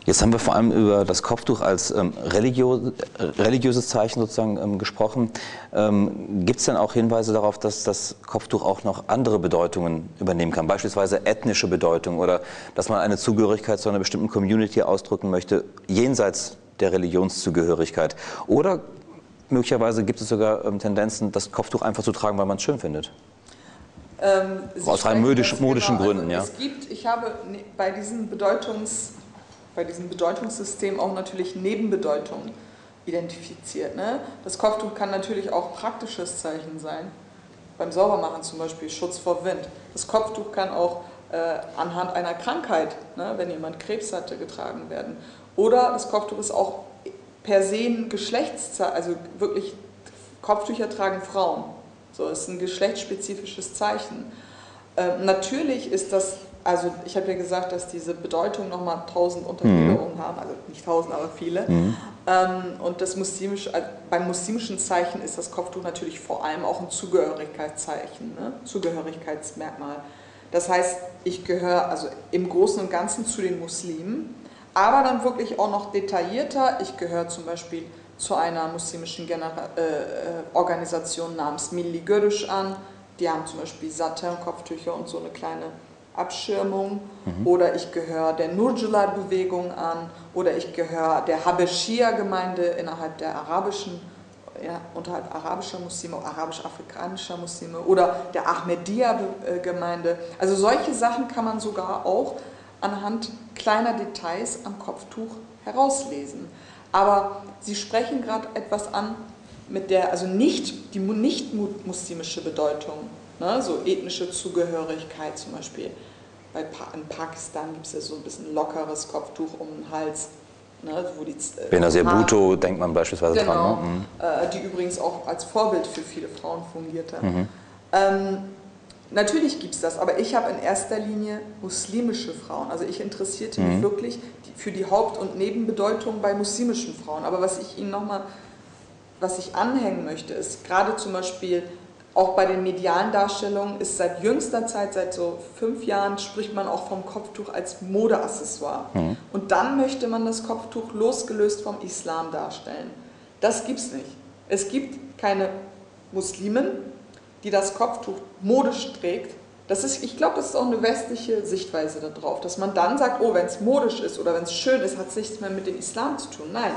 Jetzt haben wir vor allem über das Kopftuch als ähm, religiö religiöses Zeichen sozusagen ähm, gesprochen. Ähm, Gibt es denn auch Hinweise darauf, dass das Kopftuch auch noch andere Bedeutungen übernehmen kann, beispielsweise ethnische Bedeutung oder dass man eine Zugehörigkeit zu einer bestimmten Community ausdrücken möchte, jenseits der Religionszugehörigkeit? Oder möglicherweise gibt es sogar ähm, Tendenzen, das Kopftuch einfach zu tragen, weil man es schön findet? Ähm, Aus rein modischen, modischen genau. Gründen, also, ja. Es gibt, ich habe ne, bei diesen Bedeutungs bei diesem Bedeutungssystem auch natürlich Nebenbedeutungen identifiziert. Ne? Das Kopftuch kann natürlich auch praktisches Zeichen sein. Beim Saubermachen zum Beispiel Schutz vor Wind. Das Kopftuch kann auch äh, anhand einer Krankheit, ne, wenn jemand Krebs hatte, getragen werden. Oder das Kopftuch ist auch per se ein Geschlechtszeichen, also wirklich Kopftücher tragen Frauen. So ist ein geschlechtsspezifisches Zeichen. Ähm, natürlich ist das also ich habe ja gesagt, dass diese Bedeutung nochmal tausend Untergliederungen mhm. haben, also nicht tausend, aber viele. Mhm. Ähm, und das muslimisch, äh, beim muslimischen Zeichen ist das Kopftuch natürlich vor allem auch ein Zugehörigkeitszeichen, ne? Zugehörigkeitsmerkmal. Das heißt, ich gehöre also im Großen und Ganzen zu den Muslimen, aber dann wirklich auch noch detaillierter. Ich gehöre zum Beispiel zu einer muslimischen Genera äh, äh Organisation namens Milli Görüş an. Die haben zum Beispiel Satin-Kopftücher und so eine kleine Abschirmung. Mhm. Oder ich gehöre der Nurjulat-Bewegung an. Oder ich gehöre der Habeshia-Gemeinde innerhalb der arabischen ja, unterhalb arabischer Muslime, arabisch-afrikanischer Muslime oder der Ahmadiyya-Gemeinde. Also solche Sachen kann man sogar auch anhand kleiner Details am Kopftuch herauslesen. Aber Sie sprechen gerade etwas an, mit der, also nicht die nicht muslimische Bedeutung, ne, so ethnische Zugehörigkeit zum Beispiel. Bei pa in Pakistan gibt es ja so ein bisschen lockeres Kopftuch um den Hals. Ne, wo die, äh, Benazir Bhutto denkt man beispielsweise genau, dran. Ne? Mhm. Äh, die übrigens auch als Vorbild für viele Frauen fungierte. Mhm. Ähm, Natürlich gibt es das, aber ich habe in erster Linie muslimische Frauen. Also ich interessierte mich mhm. wirklich für die Haupt- und Nebenbedeutung bei muslimischen Frauen. Aber was ich Ihnen nochmal, was ich anhängen möchte, ist gerade zum Beispiel auch bei den medialen Darstellungen ist seit jüngster Zeit, seit so fünf Jahren, spricht man auch vom Kopftuch als Modeaccessoire. Mhm. Und dann möchte man das Kopftuch losgelöst vom Islam darstellen. Das gibt es nicht. Es gibt keine Muslimen, die das Kopftuch modisch trägt, das ist, ich glaube, das ist auch eine westliche Sichtweise darauf, dass man dann sagt, oh, wenn es modisch ist oder wenn es schön ist, hat es nichts mehr mit dem Islam zu tun. Nein,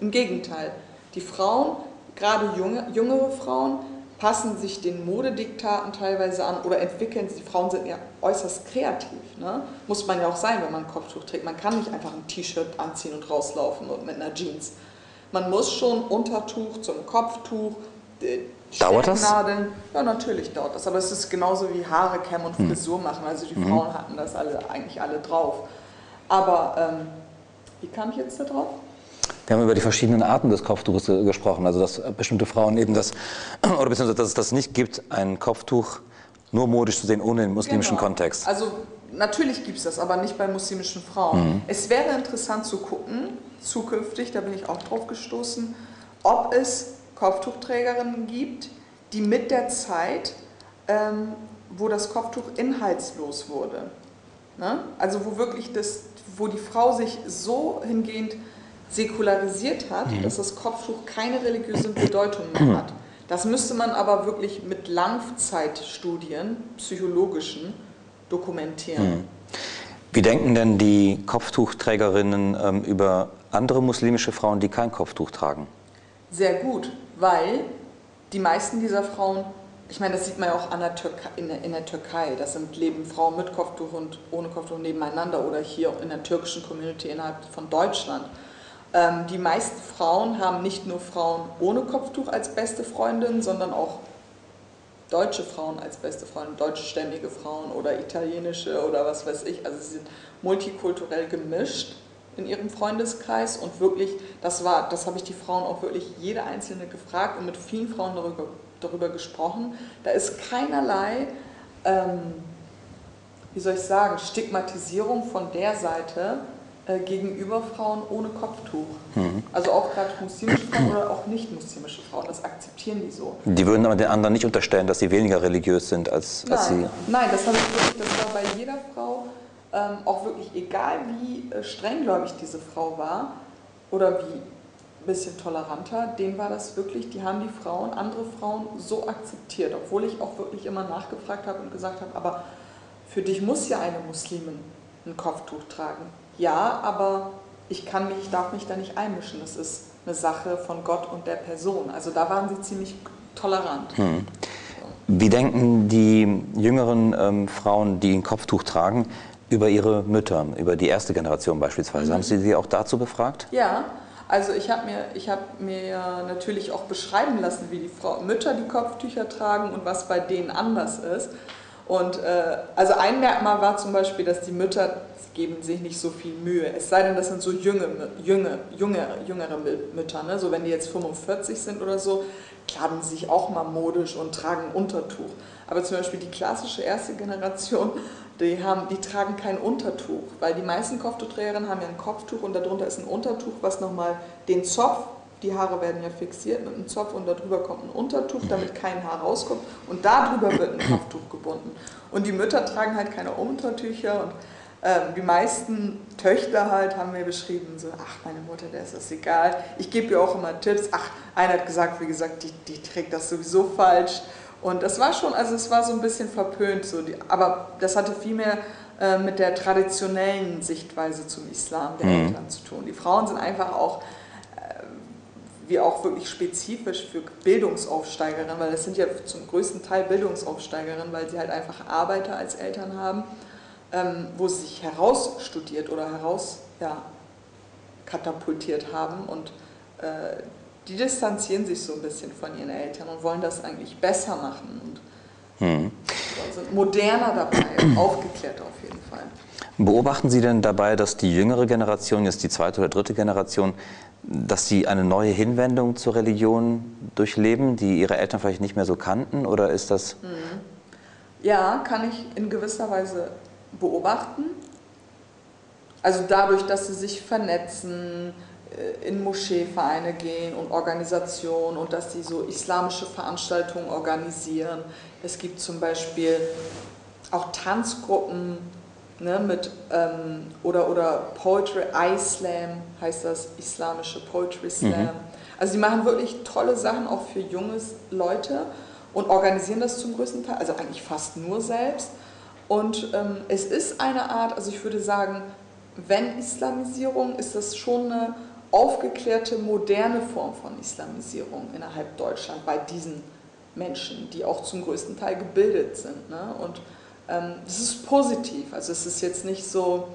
im Gegenteil. Die Frauen, gerade junge, jüngere Frauen, passen sich den Modediktaten teilweise an oder entwickeln. Die Frauen sind ja äußerst kreativ. Ne? Muss man ja auch sein, wenn man ein Kopftuch trägt. Man kann nicht einfach ein T-Shirt anziehen und rauslaufen und mit einer Jeans. Man muss schon Untertuch zum Kopftuch, Dauert das? Ja, natürlich dauert das. Aber es ist genauso wie Haare kämmen und hm. Frisur machen. Also die mhm. Frauen hatten das alle, eigentlich alle drauf. Aber ähm, wie kam ich jetzt da drauf? Wir haben über die verschiedenen Arten des Kopftuches gesprochen. Also dass bestimmte Frauen eben das, oder beziehungsweise dass es das nicht gibt, ein Kopftuch nur modisch zu sehen, ohne den muslimischen genau. Kontext. Also natürlich gibt es das, aber nicht bei muslimischen Frauen. Mhm. Es wäre interessant zu gucken, zukünftig, da bin ich auch drauf gestoßen, ob es Kopftuchträgerinnen gibt, die mit der Zeit, ähm, wo das Kopftuch inhaltslos wurde, ne? also wo wirklich das, wo die Frau sich so hingehend säkularisiert hat, mhm. dass das Kopftuch keine religiöse Bedeutung mehr hat. Das müsste man aber wirklich mit Langzeitstudien, psychologischen, dokumentieren. Mhm. Wie denken denn die Kopftuchträgerinnen ähm, über andere muslimische Frauen, die kein Kopftuch tragen? Sehr gut weil die meisten dieser Frauen, ich meine, das sieht man ja auch der Türkei, in, der, in der Türkei, das sind leben Frauen mit Kopftuch und ohne Kopftuch nebeneinander oder hier in der türkischen Community innerhalb von Deutschland. Ähm, die meisten Frauen haben nicht nur Frauen ohne Kopftuch als beste Freundin, sondern auch deutsche Frauen als beste Freundin, deutschstämmige Frauen oder italienische oder was weiß ich. Also sie sind multikulturell gemischt in ihrem Freundeskreis und wirklich, das war, das habe ich die Frauen auch wirklich jede einzelne gefragt und mit vielen Frauen darüber, darüber gesprochen. Da ist keinerlei, ähm, wie soll ich sagen, Stigmatisierung von der Seite äh, gegenüber Frauen ohne Kopftuch. Mhm. Also auch gerade muslimische Frauen oder auch nicht muslimische Frauen, das akzeptieren die so. Die würden aber den anderen nicht unterstellen, dass sie weniger religiös sind als, als Nein. sie. Nein, das habe ich wirklich, das war bei jeder Frau ähm, auch wirklich egal wie äh, strenggläubig diese Frau war oder wie ein bisschen toleranter, denen war das wirklich, die haben die Frauen, andere Frauen so akzeptiert, obwohl ich auch wirklich immer nachgefragt habe und gesagt habe, aber für dich muss ja eine Muslimin ein Kopftuch tragen. Ja, aber ich kann mich, ich darf mich da nicht einmischen. Das ist eine Sache von Gott und der Person. Also da waren sie ziemlich tolerant. Hm. Wie denken die jüngeren ähm, Frauen, die ein Kopftuch tragen, über Ihre Mütter, über die erste Generation beispielsweise. Mhm. Haben Sie sie auch dazu befragt? Ja, also ich habe mir, hab mir natürlich auch beschreiben lassen, wie die Frau, Mütter die Kopftücher tragen und was bei denen anders ist. Und äh, also ein Merkmal war zum Beispiel, dass die Mütter geben sich nicht so viel Mühe. Es sei denn, das sind so junge, junge, junge jüngere Mütter. Ne? So wenn die jetzt 45 sind oder so, kleiden sie sich auch mal modisch und tragen Untertuch. Aber zum Beispiel die klassische erste Generation die, haben, die tragen kein Untertuch, weil die meisten Kopftuchträgerinnen haben ja ein Kopftuch und darunter ist ein Untertuch, was nochmal den Zopf, die Haare werden ja fixiert mit einem Zopf und darüber kommt ein Untertuch, damit kein Haar rauskommt und darüber wird ein Kopftuch gebunden. Und die Mütter tragen halt keine Untertücher und Ähm, die meisten Töchter halt haben mir beschrieben, so, ach, meine Mutter, der ist das egal. Ich gebe ihr auch immer Tipps. Ach, einer hat gesagt, wie gesagt, die, die trägt das sowieso falsch. Und das war schon, also es war so ein bisschen verpönt, so die, aber das hatte viel mehr äh, mit der traditionellen Sichtweise zum Islam der mhm. Eltern zu tun. Die Frauen sind einfach auch wie auch wirklich spezifisch für Bildungsaufsteigerinnen, weil das sind ja zum größten Teil Bildungsaufsteigerinnen, weil sie halt einfach Arbeiter als Eltern haben, ähm, wo sie sich herausstudiert oder heraus ja, katapultiert haben und äh, die distanzieren sich so ein bisschen von ihren Eltern und wollen das eigentlich besser machen und hm. sind moderner dabei, aufgeklärter auf jeden Fall. Beobachten Sie denn dabei, dass die jüngere Generation, jetzt die zweite oder dritte Generation, dass sie eine neue Hinwendung zur Religion durchleben, die ihre Eltern vielleicht nicht mehr so kannten? Oder ist das. Mhm. Ja, kann ich in gewisser Weise beobachten. Also dadurch, dass sie sich vernetzen, äh, in Moscheevereine gehen und Organisationen und dass sie so islamische Veranstaltungen organisieren. Es gibt zum Beispiel auch Tanzgruppen, ne, mit, ähm, oder, oder Poetry Islam heißt das, islamische Poetry Slam. Mhm. Also sie machen wirklich tolle Sachen auch für junge Leute und organisieren das zum größten Teil, also eigentlich fast nur selbst. Und ähm, es ist eine Art, also ich würde sagen, wenn Islamisierung, ist das schon eine aufgeklärte, moderne Form von Islamisierung innerhalb Deutschland bei diesen Menschen, die auch zum größten Teil gebildet sind. Ne? Und das ist positiv. Also es ist jetzt nicht so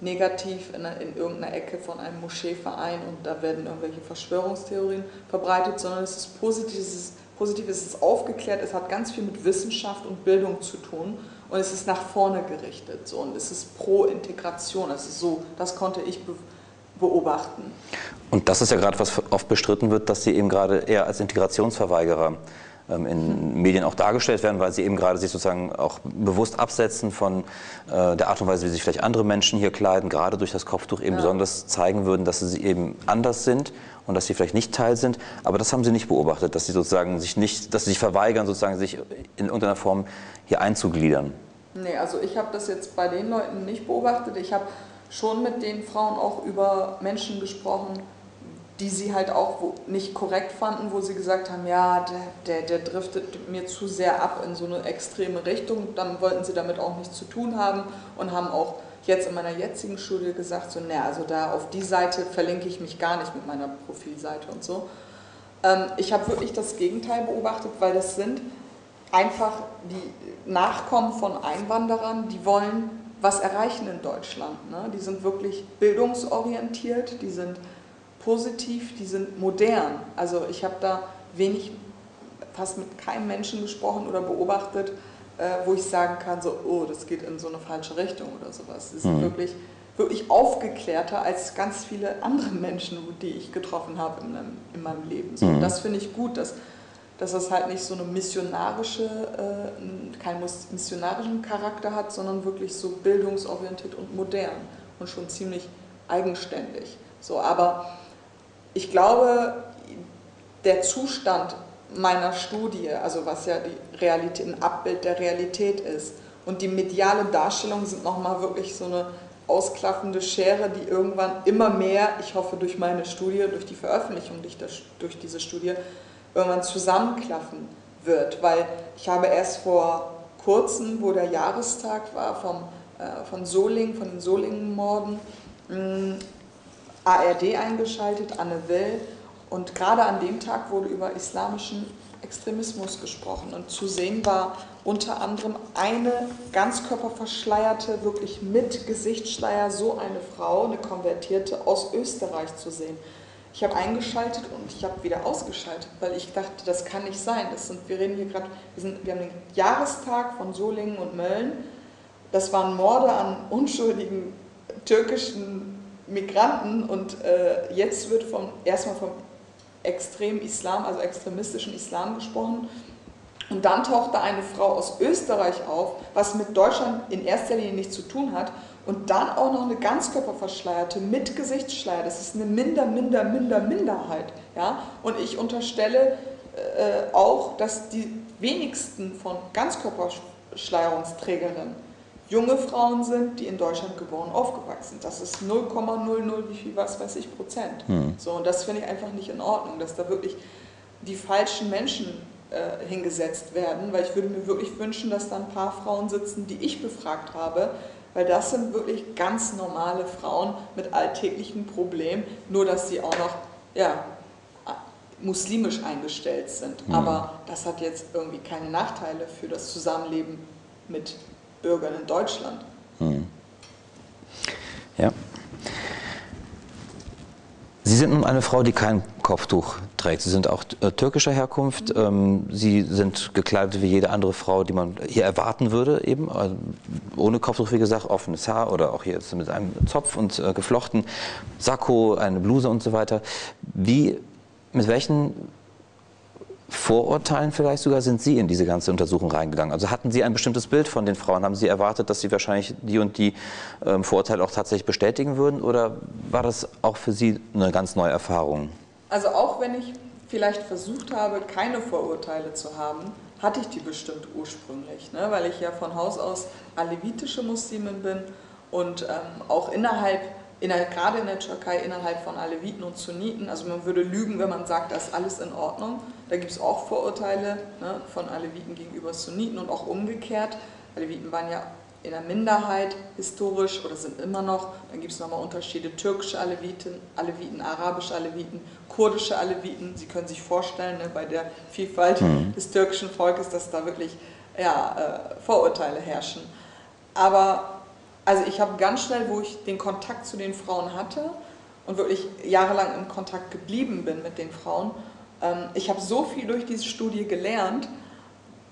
negativ in, in, irgendeiner Ecke von einem Moscheeverein und da werden irgendwelche Verschwörungstheorien verbreitet, sondern es ist positiv, es ist, positiv, es ist aufgeklärt, es hat ganz viel mit Wissenschaft und Bildung zu tun und es ist nach vorne gerichtet so, und es ist pro Integration. Es ist so, das konnte ich beobachten. Und das ist ja gerade, was oft bestritten wird, dass Sie eben gerade eher als Integrationsverweigerer ähm, in Medien auch dargestellt werden, weil sie eben gerade sich sozusagen auch bewusst absetzen von äh, der Art und Weise, wie sich vielleicht andere Menschen hier kleiden, gerade durch das Kopftuch eben ja. besonders zeigen würden, dass sie eben anders sind und dass sie vielleicht nicht Teil sind. Aber das haben sie nicht beobachtet, dass sie sozusagen sich nicht, dass sie sich verweigern, sozusagen sich in irgendeiner Form hier einzugliedern. Nee, also ich habe das jetzt bei den Leuten nicht beobachtet. Ich habe schon mit den Frauen auch über Menschen gesprochen, die sie halt auch nicht korrekt fanden, wo sie gesagt haben, ja, der, der, der driftet mir zu sehr ab in so eine extreme Richtung, dann wollten sie damit auch nichts zu tun haben und haben auch jetzt in meiner jetzigen Studie gesagt, so, naja, also da auf die Seite verlinke ich mich gar nicht mit meiner Profilseite und so. Ähm, ich habe wirklich das Gegenteil beobachtet, weil das sind einfach die Nachkommen von Einwanderern, die wollen was erreichen in Deutschland. Ne? Die sind wirklich bildungsorientiert, die sind positiv, die sind modern. Also ich habe da wenig, fast mit keinem Menschen gesprochen oder beobachtet, äh, wo ich sagen kann, so, oh, das geht in so eine falsche Richtung oder sowas. Sie sind mhm. wirklich, wirklich aufgeklärter als ganz viele andere Menschen, die ich getroffen habe in, in meinem Leben. So, mhm. Das finde ich gut, dass, dass das halt nicht so eine missionarische, äh, keinen missionarischen Charakter hat, sondern wirklich so bildungsorientiert und modern und schon ziemlich eigenständig. So, aber ich glaube, der Zustand meiner Studie, also was ja die Realität, ein Abbild der Realität ist, und die mediale Darstellung sind nochmal wirklich so eine ausklaffende Schere, die irgendwann immer mehr, ich hoffe durch meine Studie, durch die Veröffentlichung durch diese Studie, irgendwann zusammenklaffen wird. Weil ich habe erst vor kurzem, wo der Jahrestag war vom, äh, von Solingen, von den Solingen-Morden, ARD eingeschaltet, Anne Will. Und gerade an dem Tag wurde über islamischen Extremismus gesprochen. Und zu sehen war unter anderem eine ganzkörperverschleierte, wirklich mit Gesichtsschleier, so eine Frau, eine Konvertierte aus Österreich zu sehen. Ich habe eingeschaltet und ich habe wieder ausgeschaltet, weil ich dachte, das kann nicht sein. Das sind, wir reden hier gerade, wir, wir haben den Jahrestag von Solingen und Mölln. Das waren Morde an unschuldigen türkischen Migranten und äh, jetzt wird vom, erstmal vom extremen Islam, also extremistischen Islam gesprochen. Und dann taucht da eine Frau aus Österreich auf, was mit Deutschland in erster Linie nichts zu tun hat. Und dann auch noch eine Ganzkörperverschleierte mit Gesichtsschleier. Das ist eine minder, minder, minder Minderheit. Ja? Und ich unterstelle äh, auch, dass die wenigsten von Ganzkörperschleierungsträgerinnen junge Frauen sind, die in Deutschland geboren und aufgewachsen sind. Das ist 0,00 wie viel, was weiß ich, Prozent. Mhm. So, und das finde ich einfach nicht in Ordnung, dass da wirklich die falschen Menschen äh, hingesetzt werden, weil ich würde mir wirklich wünschen, dass da ein paar Frauen sitzen, die ich befragt habe, weil das sind wirklich ganz normale Frauen mit alltäglichen Problemen, nur dass sie auch noch ja, muslimisch eingestellt sind. Mhm. Aber das hat jetzt irgendwie keine Nachteile für das Zusammenleben mit Bürgern in Deutschland. Mhm. Ja. Sie sind nun eine Frau, die kein Kopftuch trägt. Sie sind auch äh, türkischer Herkunft. Ähm, Sie sind gekleidet wie jede andere Frau, die man hier erwarten würde, eben. Also ohne Kopftuch, wie gesagt, offenes Haar oder auch hier mit einem Zopf und äh, geflochten, Sakko, eine Bluse und so weiter. Wie, mit welchen Vorurteilen vielleicht sogar sind Sie in diese ganze Untersuchung reingegangen? Also hatten Sie ein bestimmtes Bild von den Frauen? Haben Sie erwartet, dass Sie wahrscheinlich die und die ähm, Vorurteile auch tatsächlich bestätigen würden? Oder war das auch für Sie eine ganz neue Erfahrung? Also auch wenn ich vielleicht versucht habe, keine Vorurteile zu haben, hatte ich die bestimmt ursprünglich, ne? weil ich ja von Haus aus alevitische Muslimin bin und ähm, auch innerhalb innerhalb, gerade in der Türkei innerhalb von Aleviten und Sunniten, also man würde lügen, wenn man sagt, das ist alles in Ordnung. Da gibt es auch Vorurteile ne, von Aleviten gegenüber Sunniten und auch umgekehrt. Aleviten waren ja in der Minderheit historisch oder sind immer noch. Dann gibt es nochmal Unterschiede, türkische Aleviten, Aleviten, arabische Aleviten, kurdische Aleviten. Sie können sich vorstellen, ne, bei der Vielfalt mhm. des türkischen Volkes, dass da wirklich ja, äh, Vorurteile herrschen. Aber also ich habe ganz schnell, wo ich den Kontakt zu den Frauen hatte und wirklich jahrelang im Kontakt geblieben bin mit den Frauen, ähm, ich habe so viel durch diese Studie gelernt,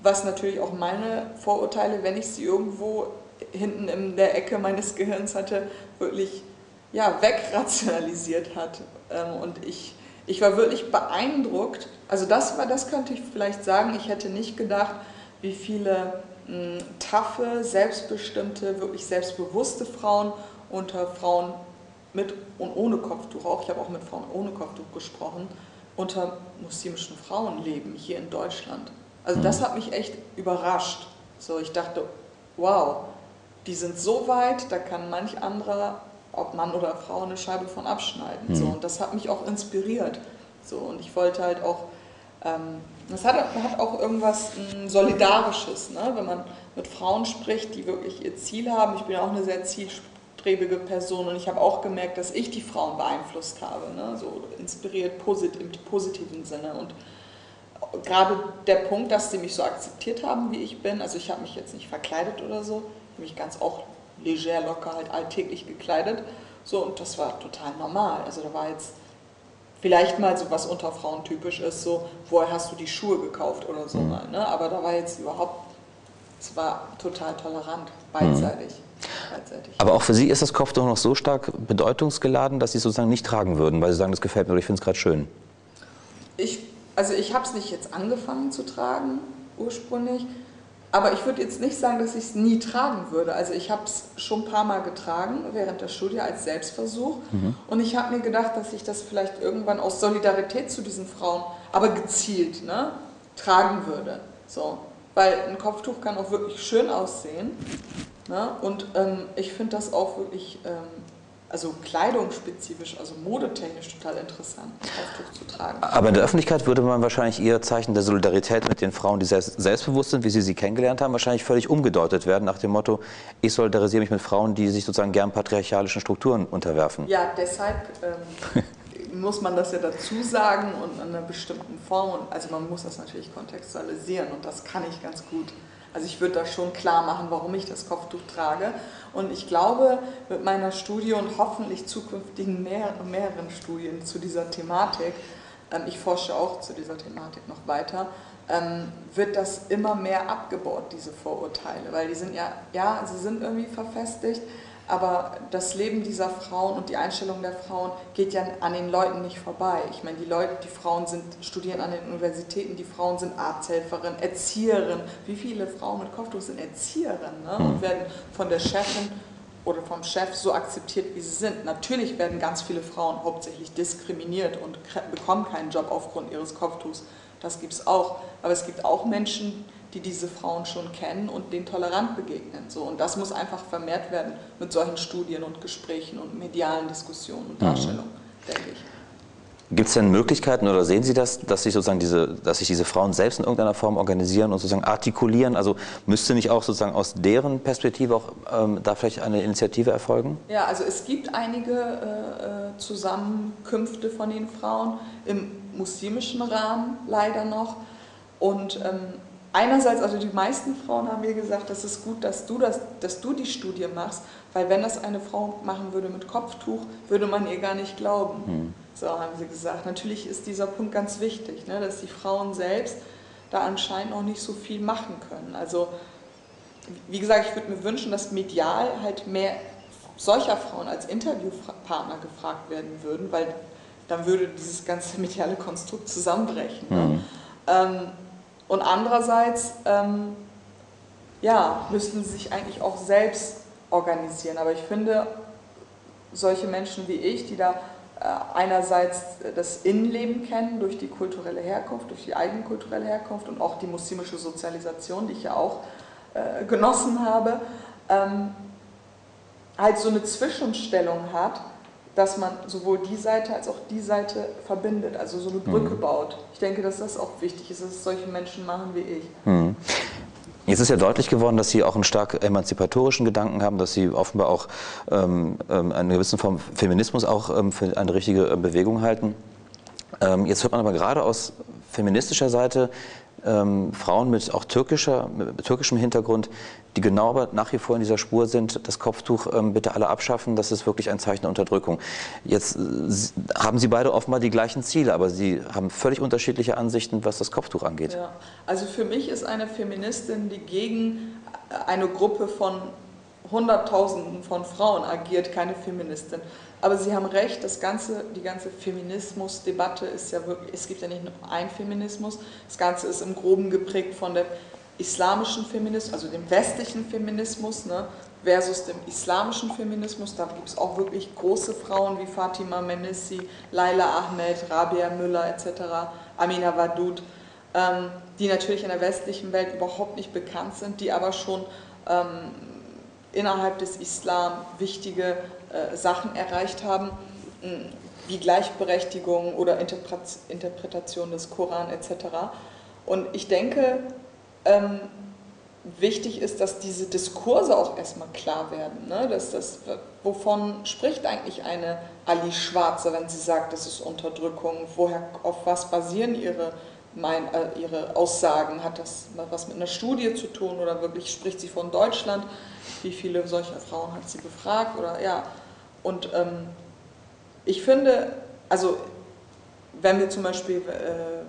was natürlich auch meine Vorurteile, wenn ich sie irgendwo hinten in der Ecke meines Gehirns hatte, wirklich ja, wegrationalisiert hat. Ähm, und ich, ich war wirklich beeindruckt. Also das war, das könnte ich vielleicht sagen, ich hätte nicht gedacht, wie viele taffe, selbstbestimmte, wirklich selbstbewusste Frauen unter Frauen mit und ohne Kopftuch auch, ich habe auch mit Frauen ohne Kopftuch gesprochen, unter muslimischen Frauen leben hier in Deutschland. Also das mhm. hat mich echt überrascht. So, ich dachte, wow, die sind so weit, da kann manch anderer, ob Mann oder Frau, eine Scheibe von abschneiden. Mhm. So, und das hat mich auch inspiriert. So, und ich wollte halt auch ähm, das hat, hat auch irgendwas hm, Solidarisches, ne? wenn man mit Frauen spricht, die wirklich ihr Ziel haben. Ich bin auch eine sehr zielstrebige Person und ich habe auch gemerkt, dass ich die Frauen beeinflusst habe, ne? so inspiriert posit im positiven Sinne. Und gerade der Punkt, dass sie mich so akzeptiert haben, wie ich bin, also ich habe mich jetzt nicht verkleidet oder so, ich habe mich ganz auch leger, locker, halt alltäglich gekleidet. So, und das war total normal. Also da war jetzt vielleicht mal so was unter Frauen typisch ist, so, woher hast du die Schuhe gekauft oder so mhm. mal. Ne? Aber da war jetzt überhaupt, es war total tolerant, beidseitig. Mhm. beidseitig. Aber auch für Sie ist das Kopftuch noch so stark bedeutungsgeladen, dass Sie es sozusagen nicht tragen würden, weil Sie sagen, das gefällt mir oder ich finde es gerade schön. Ich, also ich habe es nicht jetzt angefangen zu tragen, ursprünglich. Aber ich würde jetzt nicht sagen, dass ich es nie tragen würde. Also ich habe es schon ein paar Mal getragen während der Studie als Selbstversuch. Mhm. Und ich habe mir gedacht, dass ich das vielleicht irgendwann aus Solidarität zu diesen Frauen, aber gezielt, ne, tragen würde. So. Weil ein Kopftuch kann auch wirklich schön aussehen. Ne? Und ähm, ich finde das auch wirklich ähm, also kleidungsspezifisch, also modetechnisch total interessant, Kopftuch zu tragen. Aber in der Öffentlichkeit würde man wahrscheinlich eher Zeichen der Solidarität mit den Frauen, die selbst, selbstbewusst sind, wie Sie sie kennengelernt haben, wahrscheinlich völlig umgedeutet werden nach dem Motto, ich solidarisiere mich mit Frauen, die sich sozusagen gern patriarchalischen Strukturen unterwerfen. Ja, deshalb ähm, muss man das ja dazu sagen und in einer bestimmten Form. Und, also man muss das natürlich kontextualisieren und das kann ich ganz gut. Also ich würde da schon klar machen, warum ich das Kopftuch trage. Und ich glaube, mit meiner Studie und hoffentlich zukünftigen mehr, mehreren Studien zu dieser Thematik, ähm, ich forsche auch zu dieser Thematik noch weiter, ähm, wird das immer mehr abgebaut, diese Vorurteile. Weil die sind ja, ja, sie sind irgendwie verfestigt, aber das Leben dieser Frauen und die Einstellung der Frauen geht ja an den Leuten nicht vorbei. Ich meine, die Leute, die Frauen sind, studieren an den Universitäten, die Frauen sind Arzthelferin, Erzieherin. Wie viele Frauen mit Kopftuch sind Erzieherinnen ne? und mhm. werden von der Chefin oder vom Chef so akzeptiert, wie sie sind. Natürlich werden ganz viele Frauen hauptsächlich diskriminiert und bekommen keinen Job aufgrund ihres Kopftuchs. Das gibt es auch. Aber es gibt auch Menschen, die diese Frauen schon kennen und denen tolerant begegnen. So, und das muss einfach vermehrt werden mit solchen Studien und Gesprächen und medialen Diskussionen und mhm. Darstellungen, mhm. denke ich. Gibt es denn Möglichkeiten oder sehen Sie das, dass sich sozusagen diese, dass sich diese Frauen selbst in irgendeiner Form organisieren und sozusagen artikulieren? Also müsste nicht auch sozusagen aus deren Perspektive auch ähm, da vielleicht eine Initiative erfolgen? Ja, also es gibt einige äh, äh Zusammenkünfte von den Frauen im muslimischen Rahmen leider noch und ähm, einerseits, also die meisten Frauen haben mir gesagt, das ist gut, dass du, das, dass du die Studie machst, weil wenn das eine Frau machen würde mit Kopftuch, würde man ihr gar nicht glauben. Hm. So haben sie gesagt. Natürlich ist dieser Punkt ganz wichtig, ne, dass die Frauen selbst da anscheinend noch nicht so viel machen können. Also wie gesagt, ich würde mir wünschen, dass medial halt mehr solcher Frauen als Interviewpartner gefragt werden würden, weil dann würde dieses ganze mediale Konstrukt zusammenbrechen. Ne? Mhm. Ähm, und andererseits, ähm, ja, müssten sie sich eigentlich auch selbst organisieren. Aber ich finde, solche Menschen wie ich, die da äh, einerseits das Innenleben kennen durch die kulturelle Herkunft, durch die eigene kulturelle Herkunft und auch die muslimische Sozialisation, die ich ja auch äh, genossen habe, ähm, halt so eine Zwischenstellung hat, dass man sowohl die Seite als auch die Seite verbindet, also so eine Brücke mhm. baut. Ich denke, dass das auch wichtig ist, dass es solche Menschen machen wie ich. Mhm. Jetzt ist ja deutlich geworden, dass Sie auch einen stark emanzipatorischen Gedanken haben, dass Sie offenbar auch ähm, ähm eine gewisse Form Feminismus auch ähm, für eine richtige äh, Bewegung halten. Ähm, jetzt hört man aber gerade aus feministischer Seite ähm, Frauen mit auch türkischer, mit türkischem Hintergrund, die genau aber nach wie vor in dieser Spur sind, das Kopftuch ähm, bitte alle abschaffen, das ist wirklich ein Zeichen der Unterdrückung. Jetzt äh, haben Sie beide offenbar die gleichen Ziele, aber Sie haben völlig unterschiedliche Ansichten, was das Kopftuch angeht. Ja. Also für mich ist eine Feministin, die gegen eine Gruppe von Hunderttausenden von Frauen agiert, keine Feministin. Aber Sie haben recht, das ganze, die ganze Feminismusdebatte ist ja wirklich, es gibt ja nicht nur einen Feminismus, das Ganze ist im Groben geprägt von dem islamischen Feminismus, also dem westlichen Feminismus, ne, versus dem islamischen Feminismus. Da gibt es auch wirklich große Frauen wie Fatima Menissi, Laila Ahmed, Rabia Müller etc., Amina Wadud, ähm, die natürlich in der westlichen Welt überhaupt nicht bekannt sind, die aber schon ähm, innerhalb des Islam wichtige äh, Sachen erreicht haben, wie Gleichberechtigung oder Interpretation des Koran etc. Und ich denke, ähm, wichtig ist, dass diese Diskurse auch erstmal klar werden. Ne? Dass das, wovon spricht eigentlich eine Ali Schwarze, wenn sie sagt, das ist Unterdrückung? Woher, auf was basieren ihre, mein, äh, ihre Aussagen? Hat das was mit einer Studie zu tun oder wirklich spricht sie von Deutschland? Wie viele solcher Frauen hat sie befragt? Oder, ja. Und ähm, ich finde, also wenn wir zum Beispiel, äh,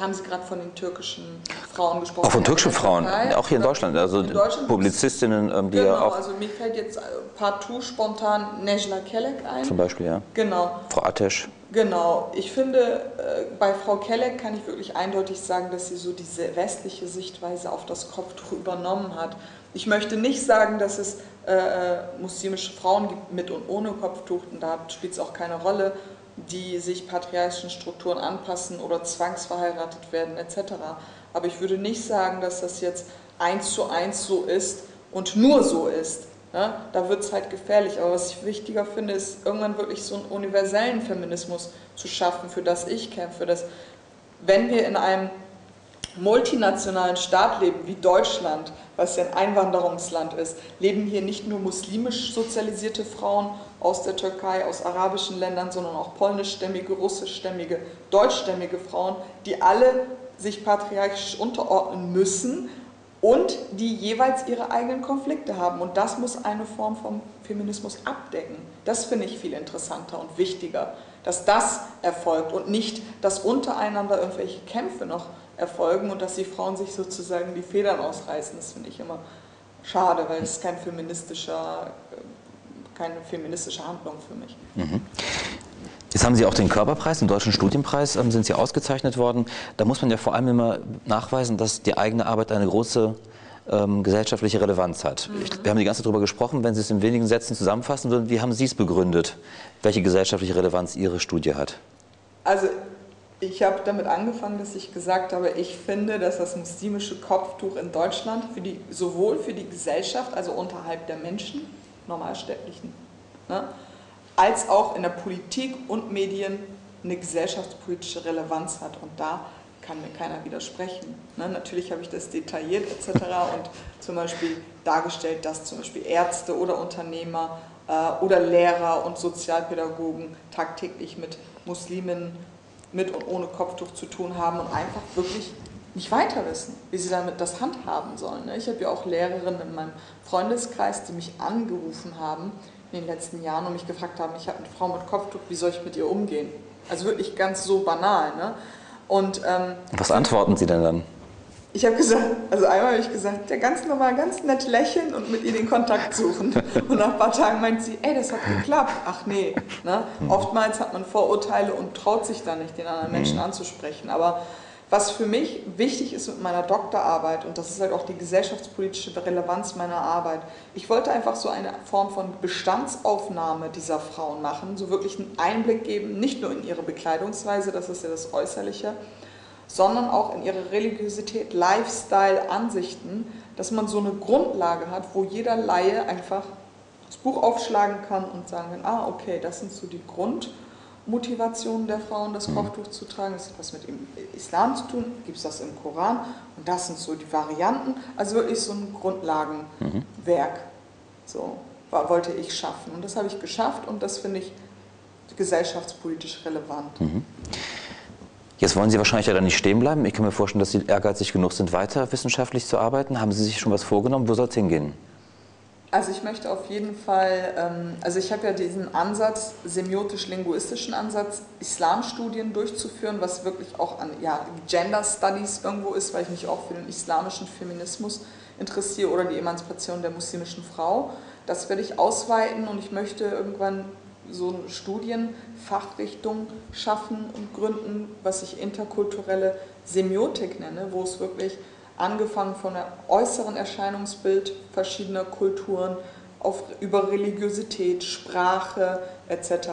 haben Sie gerade von den türkischen Frauen gesprochen? Auch von türkischen Frauen, auch hier in Deutschland, also in Deutschland Publizistinnen, ähm, die genau, ja auch... also mir fällt jetzt partout spontan Nejla Kelek ein. Zum Beispiel, ja. Genau. Frau Atesch. Genau. Ich finde, äh, bei Frau Kelek kann ich wirklich eindeutig sagen, dass sie so diese westliche Sichtweise auf das Kopftuch übernommen hat. Ich möchte nicht sagen, dass es äh, äh muslimische Frauen gibt mit und ohne Kopftuch, und da spielt es auch keine Rolle die sich patriarchischen Strukturen anpassen oder zwangsverheiratet werden etc. Aber ich würde nicht sagen, dass das jetzt eins zu eins so ist und nur so ist. Ne? Da wird es halt gefährlich. Aber was ich wichtiger finde, ist irgendwann wirklich so einen universellen Feminismus zu schaffen, für das ich kämpfe. Dass, wenn wir in einem multinationalen Staat leben, wie Deutschland, was ja ein Einwanderungsland ist, leben hier nicht nur muslimisch sozialisierte Frauen aus der Türkei, aus arabischen Ländern, sondern auch polnischstämmige, russischstämmige, deutschstämmige Frauen, die alle sich patriarchisch unterordnen müssen und die jeweils ihre eigenen Konflikte haben. Und das muss eine Form von Feminismus abdecken. Das finde ich viel interessanter und wichtiger, dass das erfolgt und nicht, dass untereinander irgendwelche Kämpfe noch erfolgen und dass die Frauen sich sozusagen die Federn ausreißen. Das finde ich immer schade, weil es kein feministischer, keine feministische Handlung für mich. Mhm. Jetzt haben Sie auch den Körperpreis, den Deutschen Studienpreis, ähm, sind Sie ausgezeichnet worden. Da muss man ja vor allem immer nachweisen, dass die eigene Arbeit eine große ähm, gesellschaftliche Relevanz hat. Mhm. Ich, wir haben die ganze Zeit darüber gesprochen. Wenn Sie es in wenigen Sätzen zusammenfassen würden, wie haben Sie es begründet, welche gesellschaftliche Relevanz Ihre Studie hat? Also Ich habe damit angefangen, dass ich gesagt habe, ich finde, dass das muslimische Kopftuch in Deutschland für die, sowohl für die Gesellschaft, also unterhalb der Menschen, normalstädtlichen, ne, als auch in der Politik und Medien eine gesellschaftspolitische Relevanz hat. Und da kann mir keiner widersprechen. Ne? Natürlich habe ich das detailliert etc. und zum Beispiel dargestellt, dass zum Beispiel Ärzte oder Unternehmer äh, oder Lehrer und Sozialpädagogen tagtäglich mit Muslimen mit und ohne Kopftuch zu tun haben und einfach wirklich nicht weiter wissen, wie sie damit das handhaben sollen. Ne? Ich habe ja auch Lehrerinnen in meinem Freundeskreis, die mich angerufen haben in den letzten Jahren und mich gefragt haben, ich habe eine Frau mit Kopftuch, wie soll ich mit ihr umgehen? Also wirklich ganz so banal. Ne? Und, ähm, Was antworten Sie denn dann? Ich habe gesagt, also einmal habe ich gesagt, ja ganz normal, ganz nett lächeln und mit ihr den Kontakt suchen. Und nach ein paar Tagen meint sie, ey, das hat geklappt. Ach nee. Ne? Oftmals hat man Vorurteile und traut sich dann nicht, den anderen Menschen mhm. anzusprechen. Aber was für mich wichtig ist mit meiner Doktorarbeit, und das ist halt auch die gesellschaftspolitische Relevanz meiner Arbeit, ich wollte einfach so eine Form von Bestandsaufnahme dieser Frauen machen, so wirklich einen Einblick geben, nicht nur in ihre Bekleidungsweise, das ist ja das Äußerliche, sondern auch in ihre Religiosität, Lifestyle, Ansichten, dass man so eine Grundlage hat, wo jeder Laie einfach das Buch aufschlagen kann und sagen kann, ah, okay, das sind so die Grundmotivationen der Frauen, das mhm. Kopftuch zu tragen. Das hat was mit dem Islam zu tun, gibt es das im Koran und das sind so die Varianten. Also wirklich so ein Grundlagenwerk, mhm. so wollte ich schaffen. Und das habe ich geschafft und das finde ich gesellschaftspolitisch relevant. Mhm. Jetzt wollen Sie wahrscheinlich ja dann nicht stehen bleiben. Ich kann mir vorstellen, dass Sie ehrgeizig genug sind, weiter wissenschaftlich zu arbeiten. Haben Sie sich schon was vorgenommen? Wo soll es hingehen? Also ich möchte auf jeden Fall, ähm, also ich habe ja diesen Ansatz, semiotisch-linguistischen Ansatz, Islamstudien durchzuführen, was wirklich auch an ja, Gender Studies irgendwo ist, weil ich mich auch für den islamischen Feminismus interessiere oder die Emanzipation der muslimischen Frau. Das werde ich ausweiten und ich möchte irgendwann so eine Studienfachrichtung schaffen und gründen, was ich interkulturelle Semiotik nenne, wo es wirklich angefangen von der äußeren Erscheinungsbild verschiedener Kulturen auf, über Religiosität, Sprache etc.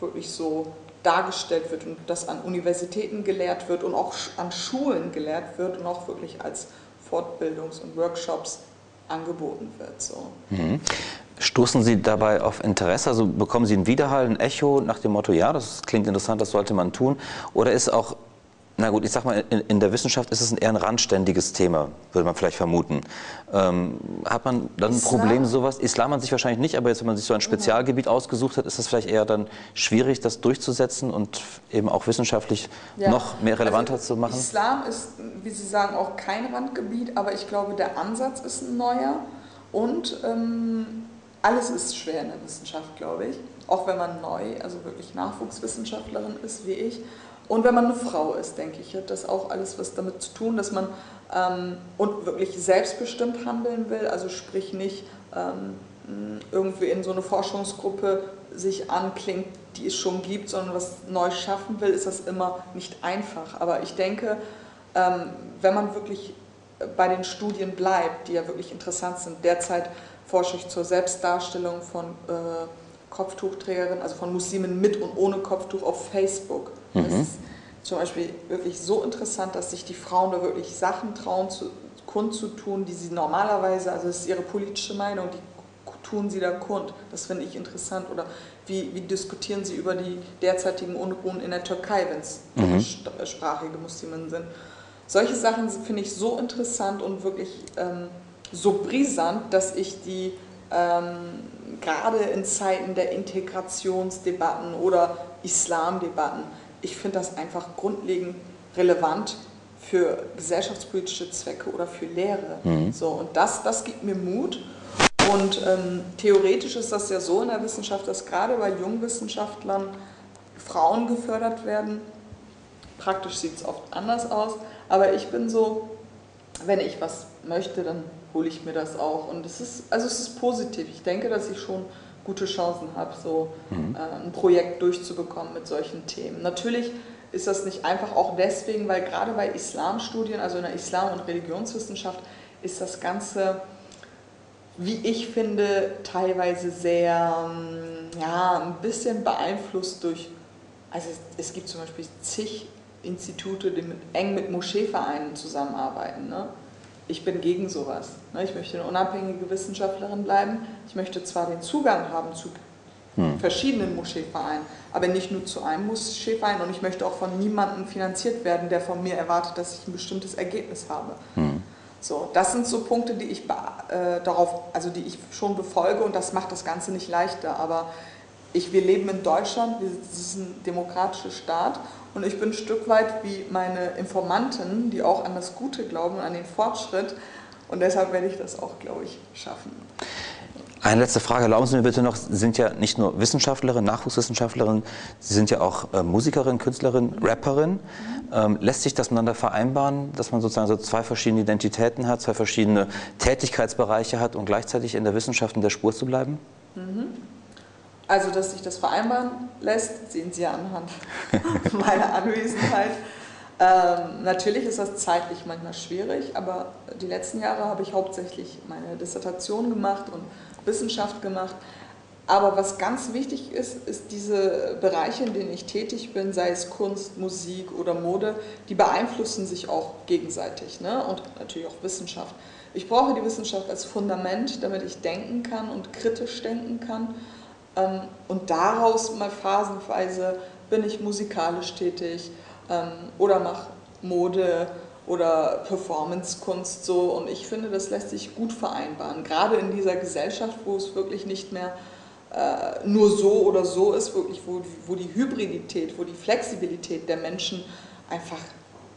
wirklich so dargestellt wird und das an Universitäten gelehrt wird und auch an Schulen gelehrt wird und auch wirklich als Fortbildungs- und Workshops angeboten wird. So. Mhm. Stoßen Sie dabei auf Interesse? Also bekommen Sie einen Widerhall, ein Echo nach dem Motto, ja, das klingt interessant, das sollte man tun? Oder ist auch, na gut, ich sag mal, in, in der Wissenschaft ist es ein eher ein randständiges Thema, würde man vielleicht vermuten. Ähm, hat man dann ein Problem, sowas? Islam an sich wahrscheinlich nicht, aber jetzt, wenn man sich so ein Spezialgebiet ausgesucht hat, ist das vielleicht eher dann schwierig, das durchzusetzen und eben auch wissenschaftlich ja. noch mehr relevanter also, zu machen? Islam ist, wie Sie sagen, auch kein Randgebiet, aber ich glaube, der Ansatz ist ein neuer und ähm, alles ist schwer in der Wissenschaft, glaube ich. Auch wenn man neu, also wirklich Nachwuchswissenschaftlerin ist wie ich. Und wenn man eine Frau ist, denke ich, hat das auch alles was damit zu tun, dass man ähm, und wirklich selbstbestimmt handeln will. Also sprich nicht ähm, irgendwie in so eine Forschungsgruppe sich anklingt, die es schon gibt, sondern was neu schaffen will, ist das immer nicht einfach. Aber ich denke, ähm, wenn man wirklich bei den Studien bleibt, die ja wirklich interessant sind, derzeit forsche ich zur Selbstdarstellung von äh, Kopftuchträgerinnen, also von Muslimen mit und ohne Kopftuch auf Facebook. Mhm. Das ist zum Beispiel wirklich so interessant, dass sich die Frauen da wirklich Sachen trauen, zu, kundzutun, die sie normalerweise, also das ist ihre politische Meinung, die tun sie da kund. Das finde ich interessant. Oder wie, wie diskutieren sie über die derzeitigen Unruhen in der Türkei, wenn es mhm. sprachige Muslimen sind. Solche Sachen finde ich so interessant und wirklich ähm, so brisant, dass ich die ähm, gerade in Zeiten der Integrationsdebatten oder Islamdebatten, ich finde das einfach grundlegend relevant für gesellschaftspolitische Zwecke oder für Lehre. Mhm. So, und das, das gibt mir Mut. Und ähm, theoretisch ist das ja so in der Wissenschaft, dass gerade bei Jungwissenschaftlern Frauen gefördert werden. Praktisch sieht es oft anders aus. Aber ich bin so, wenn ich was möchte, dann hole ich mir das auch. Und es ist, also es ist positiv. Ich denke, dass ich schon gute Chancen habe, so mhm. äh, ein Projekt durchzubekommen mit solchen Themen. Natürlich ist das nicht einfach auch deswegen, weil gerade bei Islamstudien, also in der Islam- und Religionswissenschaft, ist das Ganze, wie ich finde, teilweise sehr, ähm, ja, ein bisschen beeinflusst durch, also es, es gibt zum Beispiel zig Institute, die mit, eng mit Moscheevereinen zusammenarbeiten. Ne? Ich bin gegen sowas. Ne? Ich möchte eine unabhängige Wissenschaftlerin bleiben. Ich möchte zwar den Zugang haben zu hm. verschiedenen Moscheevereinen, aber nicht nur zu einem Moscheeverein und ich möchte auch von niemandem finanziert werden, der von mir erwartet, dass ich ein bestimmtes Ergebnis habe. Hm. So, das sind so Punkte, die ich äh, darauf, also die ich schon befolge und das macht das Ganze nicht leichter. Aber ich, wir leben in Deutschland, wir, das ist ein demokratischer Staat und ich bin ein Stück weit wie meine Informanten, die auch an das Gute glauben, an den Fortschritt und deshalb werde ich das auch, glaube ich, schaffen. Eine letzte Frage, erlauben Sie mir bitte noch, Sie sind ja nicht nur Wissenschaftlerin, Nachwuchswissenschaftlerin, Sie sind ja auch äh, Musikerin, Künstlerin, Rapperin. Mhm. Ähm, lässt sich das miteinander vereinbaren, dass man sozusagen so zwei verschiedene Identitäten hat, zwei verschiedene Tätigkeitsbereiche hat und gleichzeitig in der Wissenschaft in der Spur zu bleiben? Mhm. Also, dass sich das vereinbaren lässt, sehen Sie ja anhand meiner Anwesenheit. Ähm, natürlich ist das zeitlich manchmal schwierig, aber die letzten Jahre habe ich hauptsächlich meine Dissertation gemacht und Wissenschaft gemacht. Aber was ganz wichtig ist, ist diese Bereiche, in denen ich tätig bin, sei es Kunst, Musik oder Mode, die beeinflussen sich auch gegenseitig ne? und natürlich auch Wissenschaft. Ich brauche die Wissenschaft als Fundament, damit ich denken kann und kritisch denken kann. Ähm, und daraus mal phasenweise bin ich musikalisch tätig ähm, oder mache Mode oder Performancekunst so. Und ich finde, das lässt sich gut vereinbaren. Gerade in dieser Gesellschaft, wo es wirklich nicht mehr äh, nur so oder so ist, wirklich, wo, wo die Hybridität, wo die Flexibilität der Menschen einfach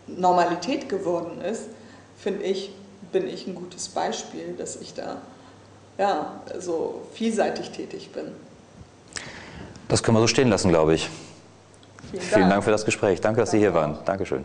Normalität geworden ist, finde ich, bin ich ein gutes Beispiel, dass ich da ja, so vielseitig tätig bin. Das können wir so stehen lassen, glaube ich. Vielen Dank, Vielen Dank für das Gespräch. Danke, dass Sie hier waren. Dankeschön.